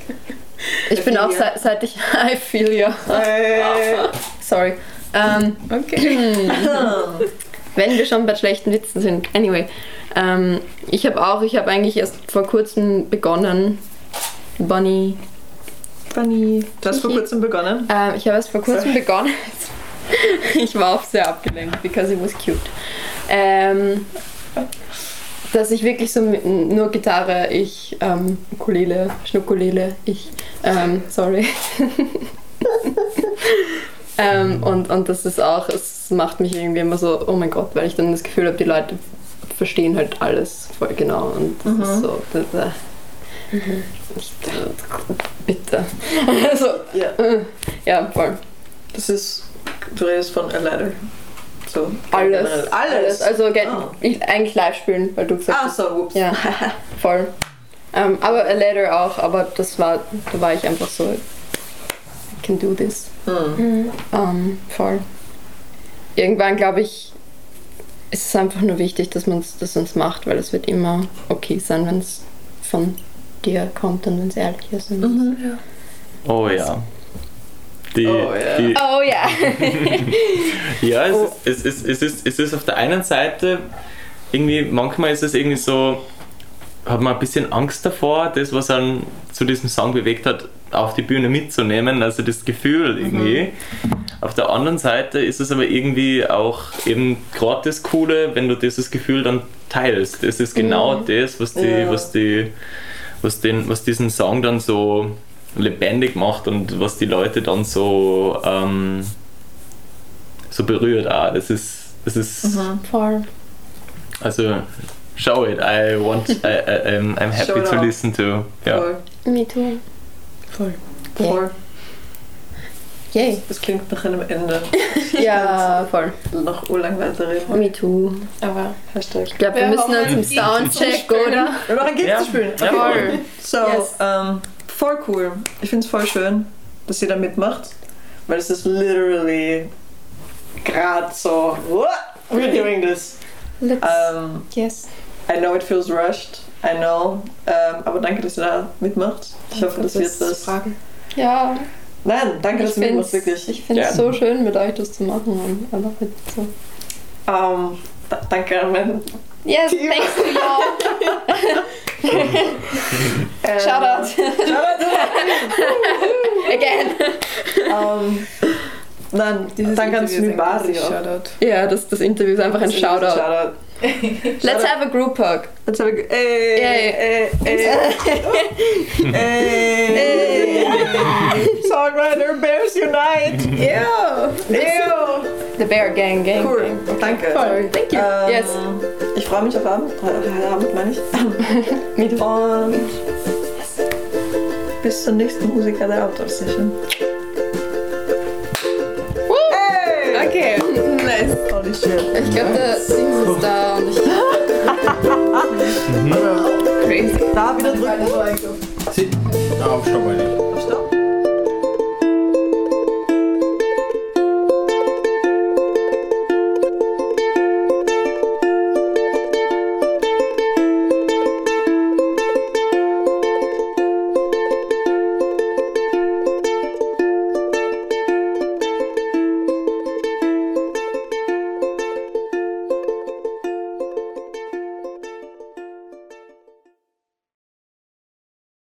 Speaker 4: Ich bin auch seit, seit ich. [laughs] I feel ya.
Speaker 1: Äh,
Speaker 4: Sorry. Ähm,
Speaker 3: Okay. [clears throat] [clears throat]
Speaker 4: wenn wir schon bei schlechten Witzen sind. Anyway. Ähm, ich habe auch, ich habe eigentlich erst vor kurzem begonnen. Bonnie.
Speaker 1: Bunny. Du hast vor kurzem begonnen.
Speaker 4: Ähm, ich habe erst vor kurzem begonnen. [laughs] ich war auch sehr abgelenkt, because it was cute. Ähm, dass ich wirklich so nur Gitarre, ich, ähm, Ukulele, Schnuckulele, ich, ähm, sorry. [laughs] ähm, und, und das ist auch, es macht mich irgendwie immer so, oh mein Gott, weil ich dann das Gefühl habe, die Leute verstehen halt alles voll genau und das ist so, das, äh, ich, bitte. [laughs] also,
Speaker 1: Ja.
Speaker 4: äh, ja, voll.
Speaker 1: Das ist... Du redest von A Letter. So.
Speaker 4: Alles.
Speaker 1: generell. Alles.
Speaker 4: Also ge-
Speaker 1: Ah.
Speaker 4: ich, eigentlich live spielen, weil du gesagt
Speaker 1: Ah,
Speaker 4: hast.
Speaker 1: so, ups.
Speaker 4: Ja, [laughs] voll. Ähm, aber A Letter auch, aber das war, da war ich einfach so, I can do this.
Speaker 1: Hm.
Speaker 4: Ähm, voll. Irgendwann glaube ich, ist es einfach nur wichtig, dass man das uns macht, weil es wird immer okay sein, wenn es von dir kommt und wenn es ehrlich ist. Und
Speaker 2: Oh ja. Die,
Speaker 1: Oh ja.
Speaker 2: Die,
Speaker 4: Oh ja. [laughs]
Speaker 2: ja, es,
Speaker 4: Oh.
Speaker 2: ist, es, ist, es, ist, es ist auf der einen Seite irgendwie, manchmal ist es irgendwie so, hat man ein bisschen Angst davor, das, was einen zu diesem Song bewegt hat, auf die Bühne mitzunehmen, also das Gefühl irgendwie. Auf der anderen Seite ist es aber irgendwie auch eben gerade das Coole, wenn du dieses Gefühl dann teilst. Das ist genau das, was die,
Speaker 1: Ja.
Speaker 2: was die, was den, was diesen Song dann so lebendig macht und was die Leute dann so ähm, so berührt auch. Das ist, das ist
Speaker 4: Voll.
Speaker 2: also show it. I want, I, I, I'm, happy to listen to. Ja.
Speaker 1: Voll.
Speaker 4: Me too.
Speaker 1: Voll.
Speaker 4: Yeah.
Speaker 1: Voll.
Speaker 4: Yay.
Speaker 1: Das klingt nach einem Ende. [laughs]
Speaker 4: Ja, voll.
Speaker 1: Noch urlang weiterreden.
Speaker 4: Me too.
Speaker 3: Aber
Speaker 1: Hashtag.
Speaker 4: Ich glaube, wir
Speaker 3: Wir
Speaker 4: müssen uns im Soundcheck, oder?
Speaker 1: Wir machen Gigs
Speaker 2: Ja.
Speaker 1: zu spielen.
Speaker 2: Ja,
Speaker 4: Voll.
Speaker 1: So,
Speaker 4: Yes.
Speaker 1: ähm, voll cool. Ich finde es voll schön, dass ihr da mitmacht, weil es ist literally gerade so, what? We're doing this.
Speaker 4: Let's.
Speaker 1: Ähm,
Speaker 4: yes.
Speaker 1: I know it feels rushed, I know, ähm, aber danke, dass ihr da mitmacht. Ich hoffe, das wird was.
Speaker 3: Fragen.
Speaker 4: Ja,
Speaker 1: Nein, danke, dass
Speaker 4: ich
Speaker 1: ihr
Speaker 4: finde
Speaker 1: mitmacht, wirklich.
Speaker 4: ich find's
Speaker 2: Ja.
Speaker 4: so schön, mit euch das zu machen. Und einfach mit so.
Speaker 1: Ähm, da, danke an mein
Speaker 4: Yes,
Speaker 1: Team.
Speaker 4: thanks to y'all.
Speaker 1: ähm,
Speaker 4: Shout out.
Speaker 1: Shoutout. [laughs]
Speaker 4: Again.
Speaker 1: ähm, nein, danke an Smibari.
Speaker 3: Shoutout.
Speaker 4: Ja, das, das Interview ist einfach ein Shoutout.
Speaker 1: Shoutout.
Speaker 4: Let's have a group hug.
Speaker 1: Let's have a. Hey,
Speaker 4: Yay.
Speaker 1: hey, hey, hey. Songwriter Bears Unite.
Speaker 3: Ja.
Speaker 1: Ew.
Speaker 4: The Bear Gang Gang.
Speaker 1: Cool.
Speaker 4: Gang.
Speaker 1: Danke.
Speaker 4: Sorry, thank you.
Speaker 1: Ähm,
Speaker 4: Yes.
Speaker 1: Ich freue mich auf Abend. Äh, Abend meine ich. [laughs] Und bis zur nächsten Musiker der Outdoor Session.
Speaker 4: Ich glaube, der Dings ist da und ich. [laughs]
Speaker 3: Crazy.
Speaker 1: Da wieder drücken.
Speaker 5: Sí. No, está bueno.